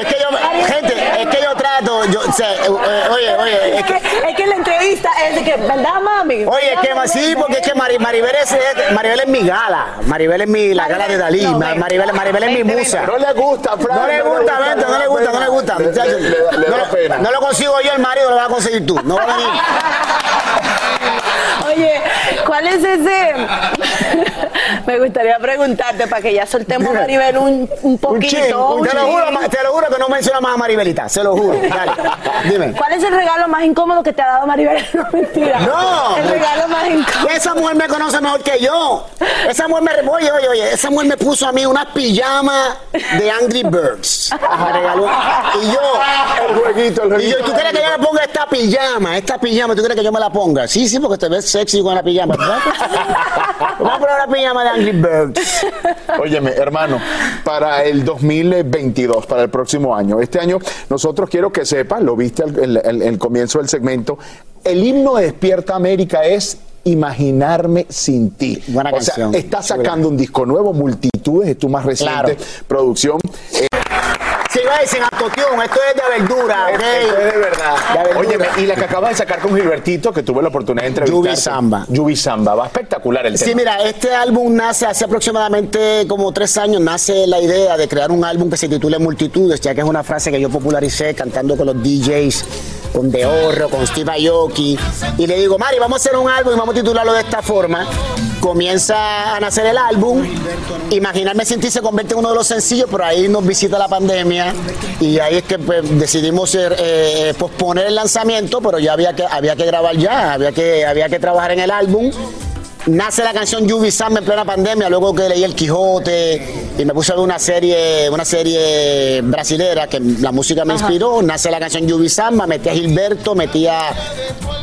Es que yo, gente, es que yo trato, yo, o sea, eh, eh, oye, oye, es que, Es que la entrevista es de que, ¿verdad, mami? Oye, es que más sí, porque es que Mari- Maribel es, Maribel es mi gala. Maribel es mi, la gala de Dalí. Ma- Maribel, Maribel es mi musa. No le gusta, Fran. No le gusta, vente, no le gusta, no le gusta. muchachos. Le- le- le da No- pena. No lo consigo yo, el marido lo vas a conseguir tú. No va a venir. Oye, ¿cuál es ese? Me gustaría preguntarte para que ya soltemos a Maribel un, un Un poquito. chin, un- te lo juro, te lo juro que no menciona más a Maribelita, se lo juro. Dale, dime. ¿Cuál es el regalo más incómodo que te ha dado Maribel? No, mentira. No. El regalo más incómodo. Esa mujer me conoce mejor que yo. Esa mujer me, oye, oye, oye, esa mujer me puso a mí unas pijamas de Angry Birds. Me regaló. Y yo. El jueguito, el Y jueguito. yo, ¿tú crees que yo me ponga esta pijama? Esta pijama, ¿tú crees que yo me la ponga? Sí, sí, porque te ves sexy con la pijama. a poner la pijama de Angry Birds. Óyeme, hermano, para el 2022, para el próximo año, este año nosotros quiero que sepas, lo viste al el, el- el comienzo del segmento, el himno de Despierta América es Imaginarme sin ti. Buena o sea, está sacando un disco nuevo, Multitudes, es tu más reciente Claro. producción. Eh, Sí, güey, sin autotune, esto es de verdura, ¿ok? esto es de verdad. De. Óyeme, y la que acabas de sacar con Gilbertito, que tuve la oportunidad de entrevistar. Yubi Samba. Yubi Samba, va espectacular el Sí, tema. mira, este álbum nace hace aproximadamente como tres años, nace la idea de crear un álbum que se titule Multitudes, ya que es una frase que yo popularicé cantando con los DJs, con Deorro, con Steve Aoki, y le digo, Mari, vamos a hacer un álbum y vamos a titularlo de esta forma. Comienza a nacer el álbum, Imaginarme sin ti se convierte en uno de los sencillos, pero ahí nos visita la pandemia y ahí es que pues, decidimos eh, posponer el lanzamiento, pero ya había que, había que grabar ya, había que, había que trabajar en el álbum. Nace la canción Yubi Sam en plena pandemia, luego que leí El Quijote y me puse a ver una serie, una serie brasilera que la música me inspiró. Nace la canción Yubi Samba, metí a Gilberto, metí a,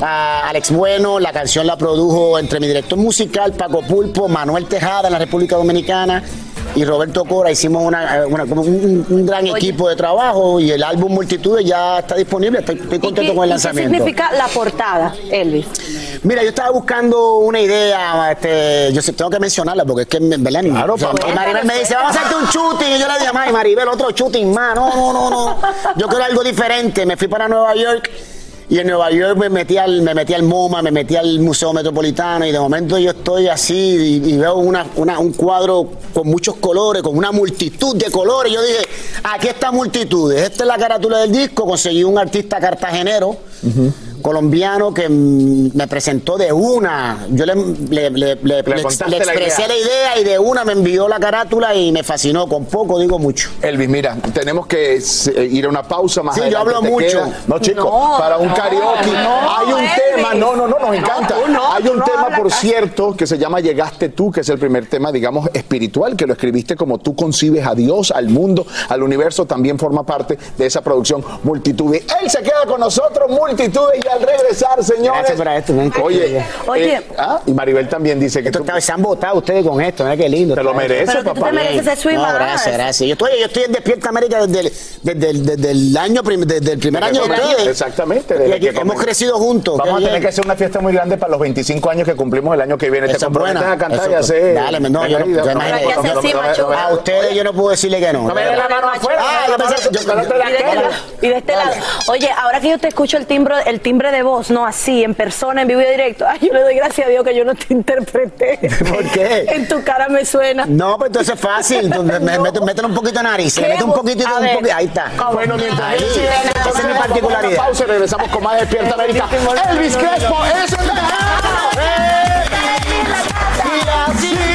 a Alex Bueno, la canción la produjo entre mi director musical, Paco Pulpo, Manuel Tejada en la República Dominicana y Roberto Cora. Hicimos una, eh, una- como un, un gran equipo de trabajo y el álbum Multitudes ya está disponible. Estoy, estoy contento con el ¿Qué lanzamiento. significa la portada, Elvis? Mira, yo estaba buscando una idea, este, yo tengo que mencionarla porque es que, ¿verdad? Claro, Maribel me dice, vamos a hacerte un shooting. Y yo le dije, ay, Maribel, otro shooting más. No, no, no, no. Yo quiero algo diferente. Me fui para Nueva York y en Nueva York me metí al, me metí al MoMA, me metí al Museo Metropolitano y de momento yo estoy así y, veo una, una- un cuadro con muchos colores, con una multitud de colores. Yo dije, aquí está multitudes. Esta es la carátula del disco. Conseguí un artista cartagenero colombiano que mm, me presentó de una. Yo le, le- le- le- le ex- contaste le la expresé idea. la idea y de una me envió la carátula y me fascinó. Con poco digo mucho. Elvis, mira, tenemos que eh, ir a una pausa más Sí, yo adelante. hablo ¿Te mucho. queda? No, chico, No, para un no, karaoke no, hay un Elvis. tema, no, no, no, nos encanta. hay un tema, por casi. cierto, que se llama Llegaste tú, que es el primer tema, digamos, espiritual, que lo escribiste como tú concibes a Dios, al mundo, al universo, también forma parte de esa producción Multitudes. Él se queda con nosotros, Multitudes, y al regresar, señores. Gracias por esto, Oye, idea. Oye. eh, ah, y Maribel también dice que tú Se han votado ustedes con esto, mira qué lindo. Te lo mereces, Pero que tú te papá. mereces eso y No, gracias, gracias. Yo estoy, yo estoy en Despierta América desde el, desde el- desde el año prim- desde el primer año de ustedes. Exactamente. Y desde aquí que hemos crecido juntos. Vamos a tener bien. que hacer una fiesta muy grande para los 25 años que cumplimos el año que viene. ¿Te Esa es comprometes buena. a cantar Eso y hacer? Dale, no, yo no- A ustedes yo no puedo decirle que no. No me dé la mano afuera. Ah, te este y de este lado. Oye, ahora que yo te escucho el timbre, el timbre de voz, no así, en persona, en vivo y directo, ay, yo le doy gracias a Dios que yo no te interpreté. ¿Por qué? En tu cara me suena. No, pues entonces es fácil. Tú me- me- Métele métele un poquito de nariz. Le ¿Qué mete un poquito, A un poquito. Ahí está. Bueno, mientras Ahí. sigue Esa es mi particularidad. pausa y regresamos con más Despierta América. Elvis Crespo, eso es Y así.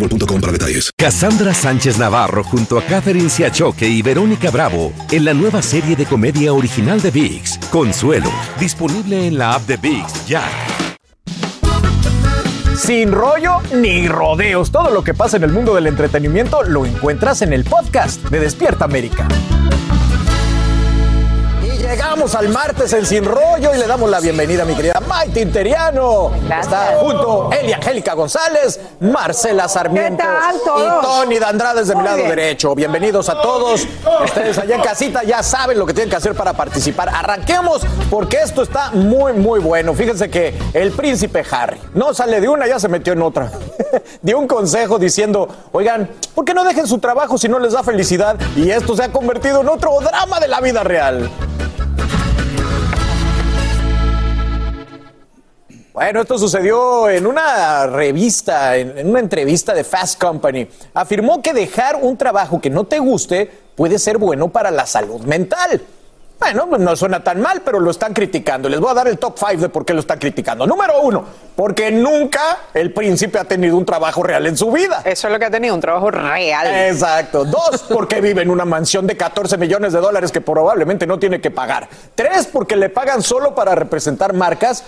boostmobile.com para detalles. Cassandra Sánchez Navarro junto a Catherine Siachoque y Verónica Bravo en la nueva serie de comedia original de VIX, Consuelo, disponible en la app de VIX ya. Sin rollo ni rodeos. Todo lo que pasa en el mundo del entretenimiento lo encuentras en el podcast de Despierta América. Llegamos al martes en Sin Rollo y le damos la bienvenida a mi querida Maite Interiano. Está junto Elia Angélica González, Marcela Sarmiento y Tony de Andrade desde mi lado derecho. Bienvenidos a todos. Ustedes allá en casita ya saben lo que tienen que hacer para participar. Arranquemos porque esto está muy, muy bueno. Fíjense que el príncipe Harry no sale de una, ya se metió en otra. Dio un consejo diciendo, oigan, ¿por qué no dejen su trabajo si no les da felicidad? Y esto se ha convertido en otro drama de la vida real. Bueno, esto sucedió en una revista, en una entrevista de Fast Company. Afirmó que dejar un trabajo que no te guste puede ser bueno para la salud mental. Bueno, pues no suena tan mal, pero lo están criticando. Les voy a dar el top 5 de por qué lo están criticando. Número uno, porque nunca el príncipe ha tenido un trabajo real en su vida. Eso es lo que ha tenido, un trabajo real. Exacto. Dos, porque vive en una mansión de 14 millones de dólares que probablemente no tiene que pagar. Tres, porque le pagan solo para representar marcas.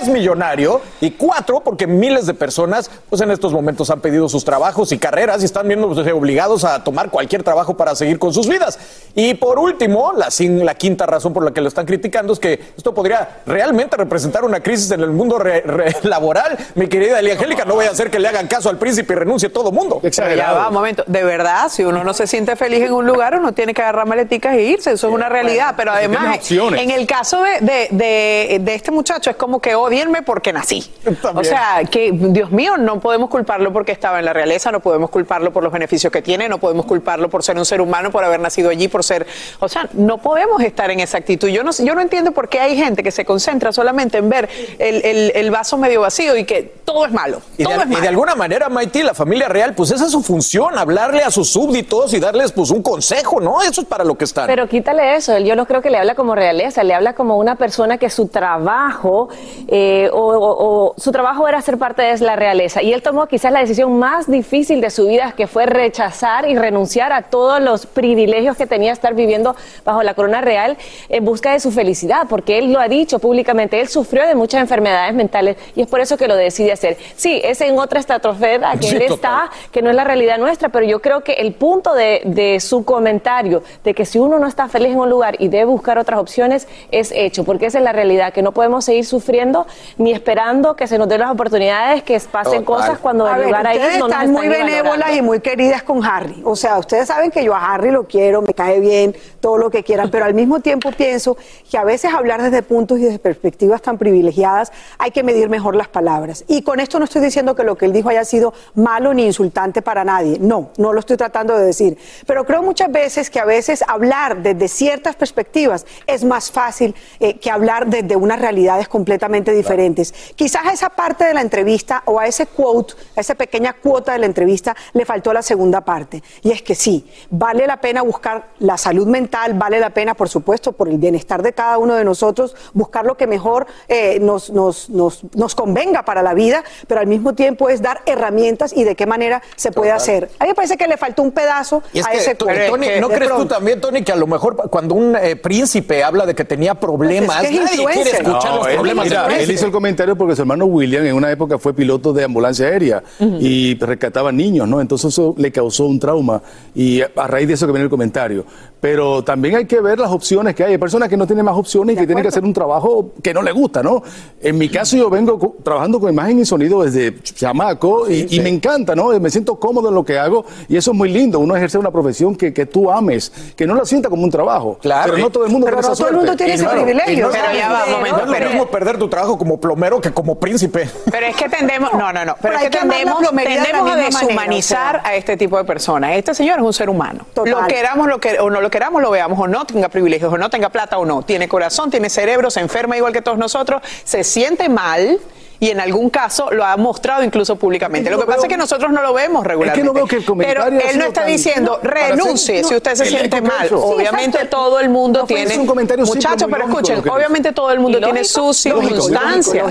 Es millonario. Y cuatro, porque miles de personas, pues en estos momentos han pedido sus trabajos y carreras y están viendo obligados a tomar cualquier trabajo para seguir con sus vidas. Y por último, la, sin- la quinta razón por la que lo están criticando es que esto podría realmente representar una crisis en el mundo re- re- laboral. Mi querida Elia Angélica, no voy a hacer que le hagan caso al príncipe y renuncie todo mundo. Ya va, un momento. De verdad, si uno no se siente feliz en un lugar, uno tiene que agarrar maleticas e irse. Eso es una realidad. Pero además, en el caso de, de- de- de este muchacho, es como que odienme porque nací. O sea, que, Dios mío, no podemos culparlo porque estaba en la realeza, no podemos culparlo por los beneficios que tiene, no podemos culparlo por ser un ser humano, por haber nacido allí, por ser. O sea, no podemos estar en esa actitud. Yo no, sé- yo no entiendo por qué hay gente que se concentra solamente en ver el, el- el vaso medio vacío y que todo es malo. Y todo de, es y malo. de alguna manera, Maite, la familia real, pues esa es su función, hablarle a sus súbditos y darles pues un consejo, ¿no? Eso es para lo que están. Pero quítale eso, yo no creo que le habla como realeza, le habla como una persona que su trabajo eh, o, o- o su trabajo era ser parte de la realeza y él tomó quizás la decisión más difícil de su vida que fue rechazar y renunciar a todos los privilegios que tenía estar viviendo bajo la corona real en busca de su felicidad, porque él lo ha dicho públicamente, él sufrió de muchas enfermedades mentales y es por eso que lo decide hacer. Sí, es en otra estratosfera que Sí, él total. está, que no es la realidad nuestra, pero yo creo que el punto de, de su comentario de que si uno no está feliz en un lugar y debe buscar otras opciones es hecho, porque esa es la realidad, que no podemos seguir sufriendo ni esperando que se nos den las oportunidades, que pasen cosas cuando A el ver, lugar ahí no nos están muy benévolas y muy queridas con Harry. O sea, ustedes saben que yo a Harry lo quiero, me cae bien, todo lo que quieran, pero al mismo tiempo pienso que a veces hablar desde puntos y desde perspectivas tan privilegiadas hay que medir mejor las palabras. Y con esto no estoy diciendo que lo que él dijo haya sido malo ni insultante para nadie. No, no lo estoy tratando de decir. Pero creo muchas veces que a veces hablar desde ciertas perspectivas es más fácil eh, que hablar desde unas realidades completamente diferentes. Quizás a esa parte de la entrevista o a ese quote, a esa pequeña cuota de la entrevista, le faltó la segunda parte. Y es que sí, vale la pena buscar la salud mental, vale la pena, por supuesto, por el bienestar de cada uno de nosotros, buscar lo que mejor eh, nos, nos, nos, nos convenga para la vida, pero al mismo tiempo es dar herramientas y de qué manera se puede Total. hacer. A mí me parece que le faltó un pedazo Y es a que, ese quote. Tony, Que ¿no crees tú también, Tony, que a lo mejor cuando un eh, príncipe habla de que tenía problemas, Pues es que es nadie quiere escuchar No, los problemas mira, él hizo el comentario porque su hermano William en una época fue piloto de ambulancia aérea y rescataba niños, ¿no? Entonces eso le causó un trauma y a raíz de eso que viene el comentario. Pero también hay que ver las opciones que hay. Hay personas que no tienen más opciones y que tienen que hacer un trabajo que no le gusta, ¿no? En mi caso yo vengo co- trabajando con imagen y sonido desde chamaco y, y me encanta, ¿no? Me siento cómodo en lo que hago y eso es muy lindo, uno ejercer una profesión que, que tú ames, que no la sienta como un trabajo. Claro. Pero no todo el mundo Pero tiene no todo el mundo tiene ese Claro. privilegio. Y Pero ya va, no, momento, no es lo pero- mismo perder tu trabajo como plomero que como príncipe. Pero es que tendemos, no, no, no, pero, Pero es que tendemos, tendemos a manera, deshumanizar o sea. a este tipo de personas. Este señor es un ser humano. Total. Lo queramos lo que, o no lo queramos, lo veamos o no, tenga privilegios o no, tenga plata o no, tiene corazón, tiene cerebro, se enferma igual que todos nosotros, se siente mal. Y en algún caso lo ha mostrado incluso públicamente. Es que Lo que pasa es que nosotros no lo vemos regularmente. no veo que el comentario Pero él no está diciendo renuncie no, si usted se siente que mal. Sí, Obviamente exacto. todo el mundo No tiene. es un comentario simple, Muchachos, pero lógico escuchen, que obviamente todo el mundo ¿Y tiene sus circunstancias.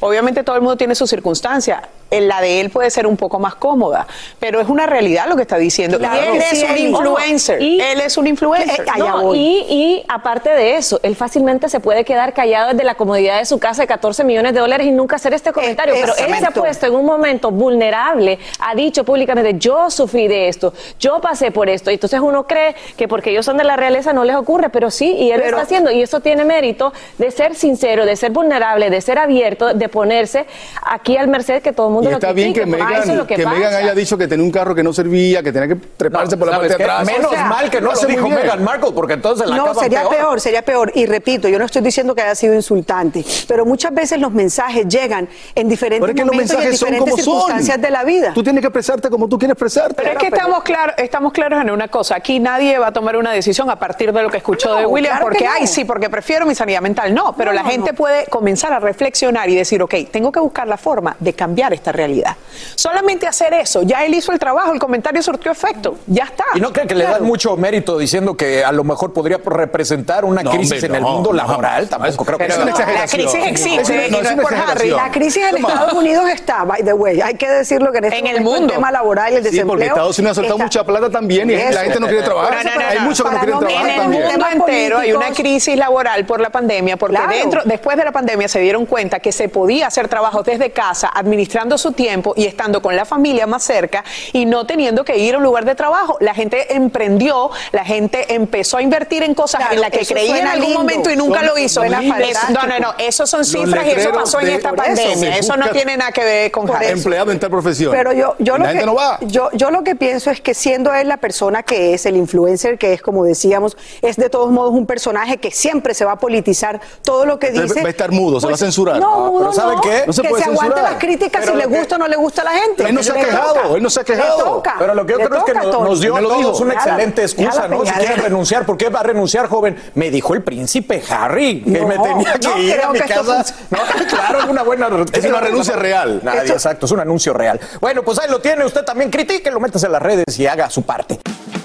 Obviamente todo el mundo tiene sus circunstancias. En La de él puede ser un poco más cómoda, pero es una realidad lo que está diciendo. Claro, y él es sí, un él- influencer. y- él es un influencer. Y, y aparte de eso, él fácilmente se puede quedar callado desde la comodidad de su casa de 14 millones de dólares y nunca hacer este comentario. pero él se ha puesto en un momento vulnerable, ha dicho públicamente, yo sufrí de esto, yo pasé por esto. Y entonces uno cree que porque ellos son de la realeza no les ocurre, pero sí, y él lo está haciendo. Y eso tiene mérito de ser sincero, de ser vulnerable, de ser abierto, de ponerse aquí al merced que todo el mundo Y lo está bien que critique, eso es Megan, lo que, que Megan haya dicho que tenía un carro que no servía, que tenía que treparse por la parte ¿Sabes de atrás. Menos O sea, mal que no lo hace muy dijo bien. Meghan Markle, porque entonces la No, sería peor. sería peor. Y repito, yo no estoy diciendo que haya sido insultante, pero muchas veces los mensajes llegan en diferentes Pero es que los y en mensajes son diferentes son. circunstancias de la vida. Tú tienes que expresarte como tú quieres expresarte. Pero es que estamos claros, estamos claros en una cosa. Aquí nadie va a tomar una decisión a partir de lo que escuchó No, de William, claro porque, no. ay, sí, porque prefiero mi sanidad mental. No, pero No, la gente no. puede comenzar a reflexionar y decir, ok, tengo que buscar la forma de cambiar esta realidad. Solamente hacer eso, ya él hizo el trabajo, el comentario surtió efecto, ya está. ¿Y no creen que le dan mucho mérito diciendo que a lo mejor podría representar una No, crisis hombre, en el mundo no, laboral? Tampoco creo que Pero sea. no, la crisis existe y no es por Harry. La crisis en Estados Unidos está, by the way, hay que decirlo que en, este En el mundo. el tema laboral y el Sí, desempleo. porque Estados Unidos ha soltado está- mucha plata también y Eso. la gente no quiere trabajar. No, no, no, hay no. muchos que no quieren no trabajar En el también. mundo entero hay una crisis laboral por la pandemia, porque Claro. dentro, después de la pandemia se dieron cuenta que se podía hacer trabajos desde casa, administrando su tiempo y estando con la familia más cerca y no teniendo que ir a un lugar de trabajo. La gente emprendió, la gente empezó a invertir en cosas Claro, en las que creía en algún lindo. momento y nunca Son- lo hizo. no, no, no, eso son cifras y eso pasó en esta eso, pandemia. Eso no tiene nada que ver con Harry. Empleado en tal profesión. Pero yo, yo, lo la gente que, no va. yo, yo lo que pienso es que siendo él la persona que es, el influencer que es, como decíamos, es de todos modos un personaje que siempre se va a politizar todo lo que dice. va a estar mudo, se va a censurar. No, Ah, mudo pero ¿saben no, qué? No se que puede se aguante censurar. las críticas Pero si le que- gusta o no le gusta a la gente. Él no se ha quejado, toca. él no se ha quejado. Pero lo que yo creo es que nos dio dijo. una excelente excusa, ¿no? Si quiere renunciar, ¿por qué va a renunciar, joven? Me dijo el príncipe Harry que No, me tenía que no ir a creo mi casa. No, claro, es una buena Es una renuncia real. Nadie, exacto, es un anuncio real. Bueno, pues ahí lo tiene, usted también critique, lo métase en las redes y haga su parte.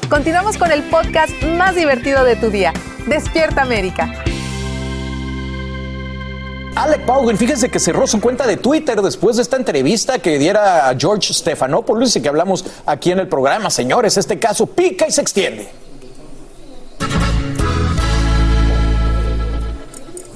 Continuamos con el podcast más divertido de tu día. Despierta América. Alec Baldwin, fíjense que cerró su cuenta de Twitter después de esta entrevista que diera a George Stephanopoulos y que hablamos aquí en el programa. Señores, este caso pica y se extiende.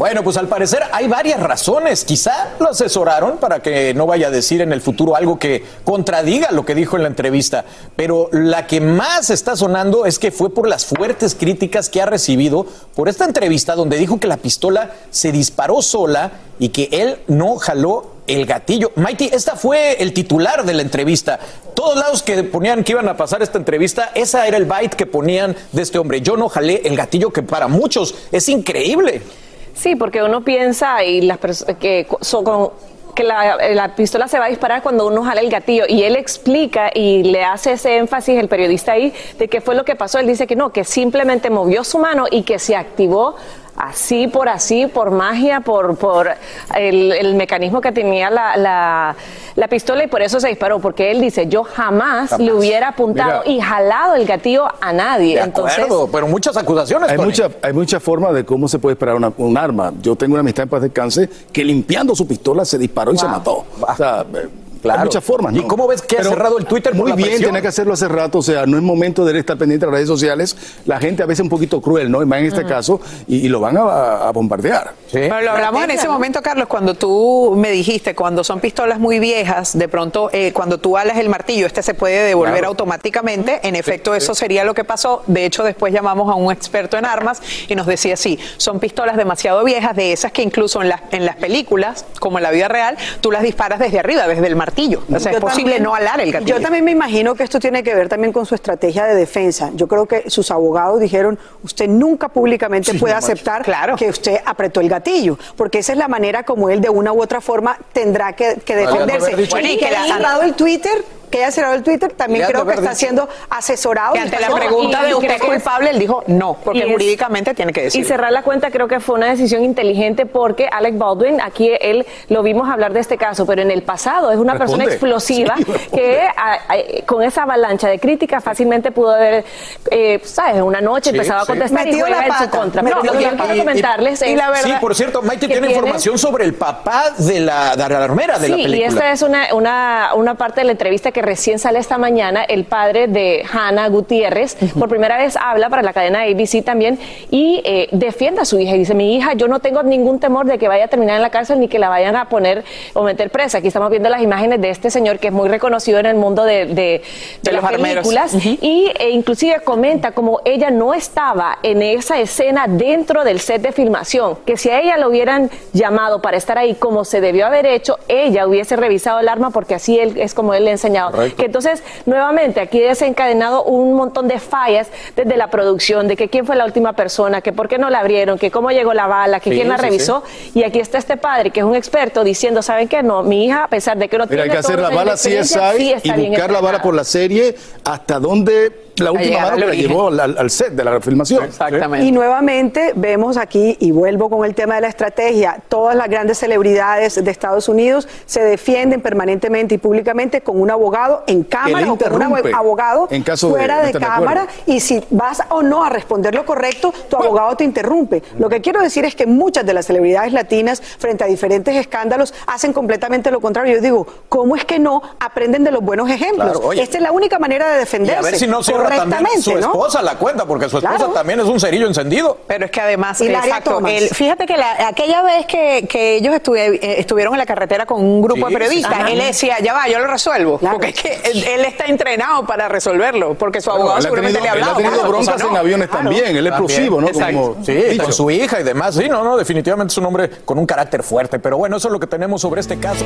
Bueno, pues al parecer hay varias razones. Quizá lo asesoraron para que no vaya a decir en el futuro algo que contradiga lo que dijo en la entrevista. Pero la que más está sonando es que fue por las fuertes críticas que ha recibido por esta entrevista donde dijo que la pistola se disparó sola y que él no jaló el gatillo. Mighty, esta fue el titular de la entrevista. Todos lados que ponían que iban a pasar esta entrevista, esa era el byte que ponían de este hombre. Yo no jalé el gatillo, que para muchos es increíble. Sí, porque uno piensa y las que, con- que la, la pistola se va a disparar cuando uno jala el gatillo y él explica y le hace ese énfasis el periodista ahí de qué fue lo que pasó. Él dice que no, que simplemente movió su mano y que se activó así por así, por magia, por, por el, el mecanismo que tenía la, la- la pistola y por eso se disparó, porque él dice, yo jamás, Jamás. le hubiera apuntado Mira. y jalado el gatillo a nadie. De Entonces, acuerdo, pero muchas acusaciones. Hay Tony. mucha, hay muchas formas de cómo se puede disparar una- un arma. Yo tengo una amistad en paz descanse que limpiando su pistola se disparó y se mató. O sea, Hay muchas formas. ¿Y cómo ves que ha cerrado el Twitter por Muy la bien, presión? tenía que hacerlo hace rato. O sea, no es momento de estar pendiente de las redes sociales. La gente a veces es un poquito cruel, ¿no? Y más en este caso, y, y lo van a, a bombardear. Pero lo hablamos en ese momento, Carlos, cuando tú me dijiste, cuando son pistolas muy viejas, de pronto, eh, cuando tú alas el martillo, este se puede devolver Claro. automáticamente. En efecto, eso sería lo que pasó. De hecho, después llamamos a un experto en armas y nos decía, sí, son pistolas demasiado viejas, de esas que incluso en las, en las películas, como en la vida real, tú las disparas desde arriba, desde el martillo. O sea, es Yo posible también- no alar el gatillo. Yo también me imagino que esto tiene que ver también con su estrategia de defensa. Yo creo que sus abogados dijeron, usted nunca públicamente Sí, puede aceptar que usted apretó el gatillo, porque esa es la manera como él de una u otra forma tendrá que, defenderse. Bueno, y que haya la- cerrado el Twitter, que haya cerrado el Twitter, también creo que está dicho- siendo asesorado. Y ante la pregunta y- de y usted es que culpable, él dijo no, porque Y es- jurídicamente tiene que Y decir. cerrar la cuenta creo que fue una decisión inteligente porque Alec Baldwin, aquí él lo vimos hablar de este caso, pero en el pasado es una persona explosiva Sí, que a- a- con esa avalancha de críticas fácilmente pudo haber, eh, ¿sabes? Una noche Sí, empezaba a sí. contestar y Metido juega la en su contra. metido No, lo que yo quiero comentarles es Sí, por cierto, Maite que tiene tiene- información sobre el papá de la, de la armera de la Sí, película. y esta es una, una, una parte de la entrevista que recién sale esta mañana. El padre de Hannah Gutiérrez, por primera vez habla para la cadena ABC también y eh, defiende a su hija. Y dice, mi hija, yo no tengo ningún temor de que vaya a terminar en la cárcel ni que la vayan a poner o meter presa. Aquí estamos viendo las imágenes de este señor que es muy reconocido en el mundo de, de, de De las los películas. Y e inclusive comenta como ella no estaba en esa escena dentro del set de filmación, que si a ella lo hubieran llamado para estar ahí como se debió haber hecho, ella hubiese revisado el arma porque así él, es como él le ha enseñado. Correcto. Que entonces, nuevamente, aquí he desencadenado un montón de fallas desde la producción, de que quién fue la última persona, que por qué no la abrieron, que cómo llegó la bala, que Sí, quién la sí, revisó. Y aquí está este padre, que es un experto, diciendo, ¿saben qué? No, mi hija, a pesar de que no Mira, hay tiene que hacer la bala CSI y buscar la bala por la serie hasta donde la última al que la llevó al, al set de la filmación. Y nuevamente vemos aquí, y vuelvo con el tema de la estrategia, todas las grandes celebridades de Estados Unidos se defienden permanentemente y públicamente con un abogado en cámara o con un abogado en caso de fuera de, cámara y si vas o no a responder lo correcto, tu abogado te interrumpe. Lo que quiero decir es que muchas de las celebridades latinas frente a diferentes escándalos hacen completamente lo contrario. Yo digo, ¿cómo es que no aprenden de los buenos ejemplos? Claro. Esta es la única manera de Y defenderse. a ver si no cierra también correctamente, su ¿no? esposa la cuenta, porque su esposa Claro. también es un cerillo encendido. Pero es que además, exacto, el- fíjate que la- aquella vez que, que ellos estuve- eh, estuvieron en la carretera con un grupo Sí, de periodistas, sí, sí. él decía, ya va, yo lo resuelvo. Porque es que él, él está entrenado para resolverlo, porque su abogado seguramente tenido- le ha él ha hablado. tenido broncas en aviones también, él es explosivo, ¿no? Como sí, con su hija y demás. Sí, no, no, definitivamente es un hombre con un carácter fuerte. Pero bueno, eso es lo que tenemos sobre este caso.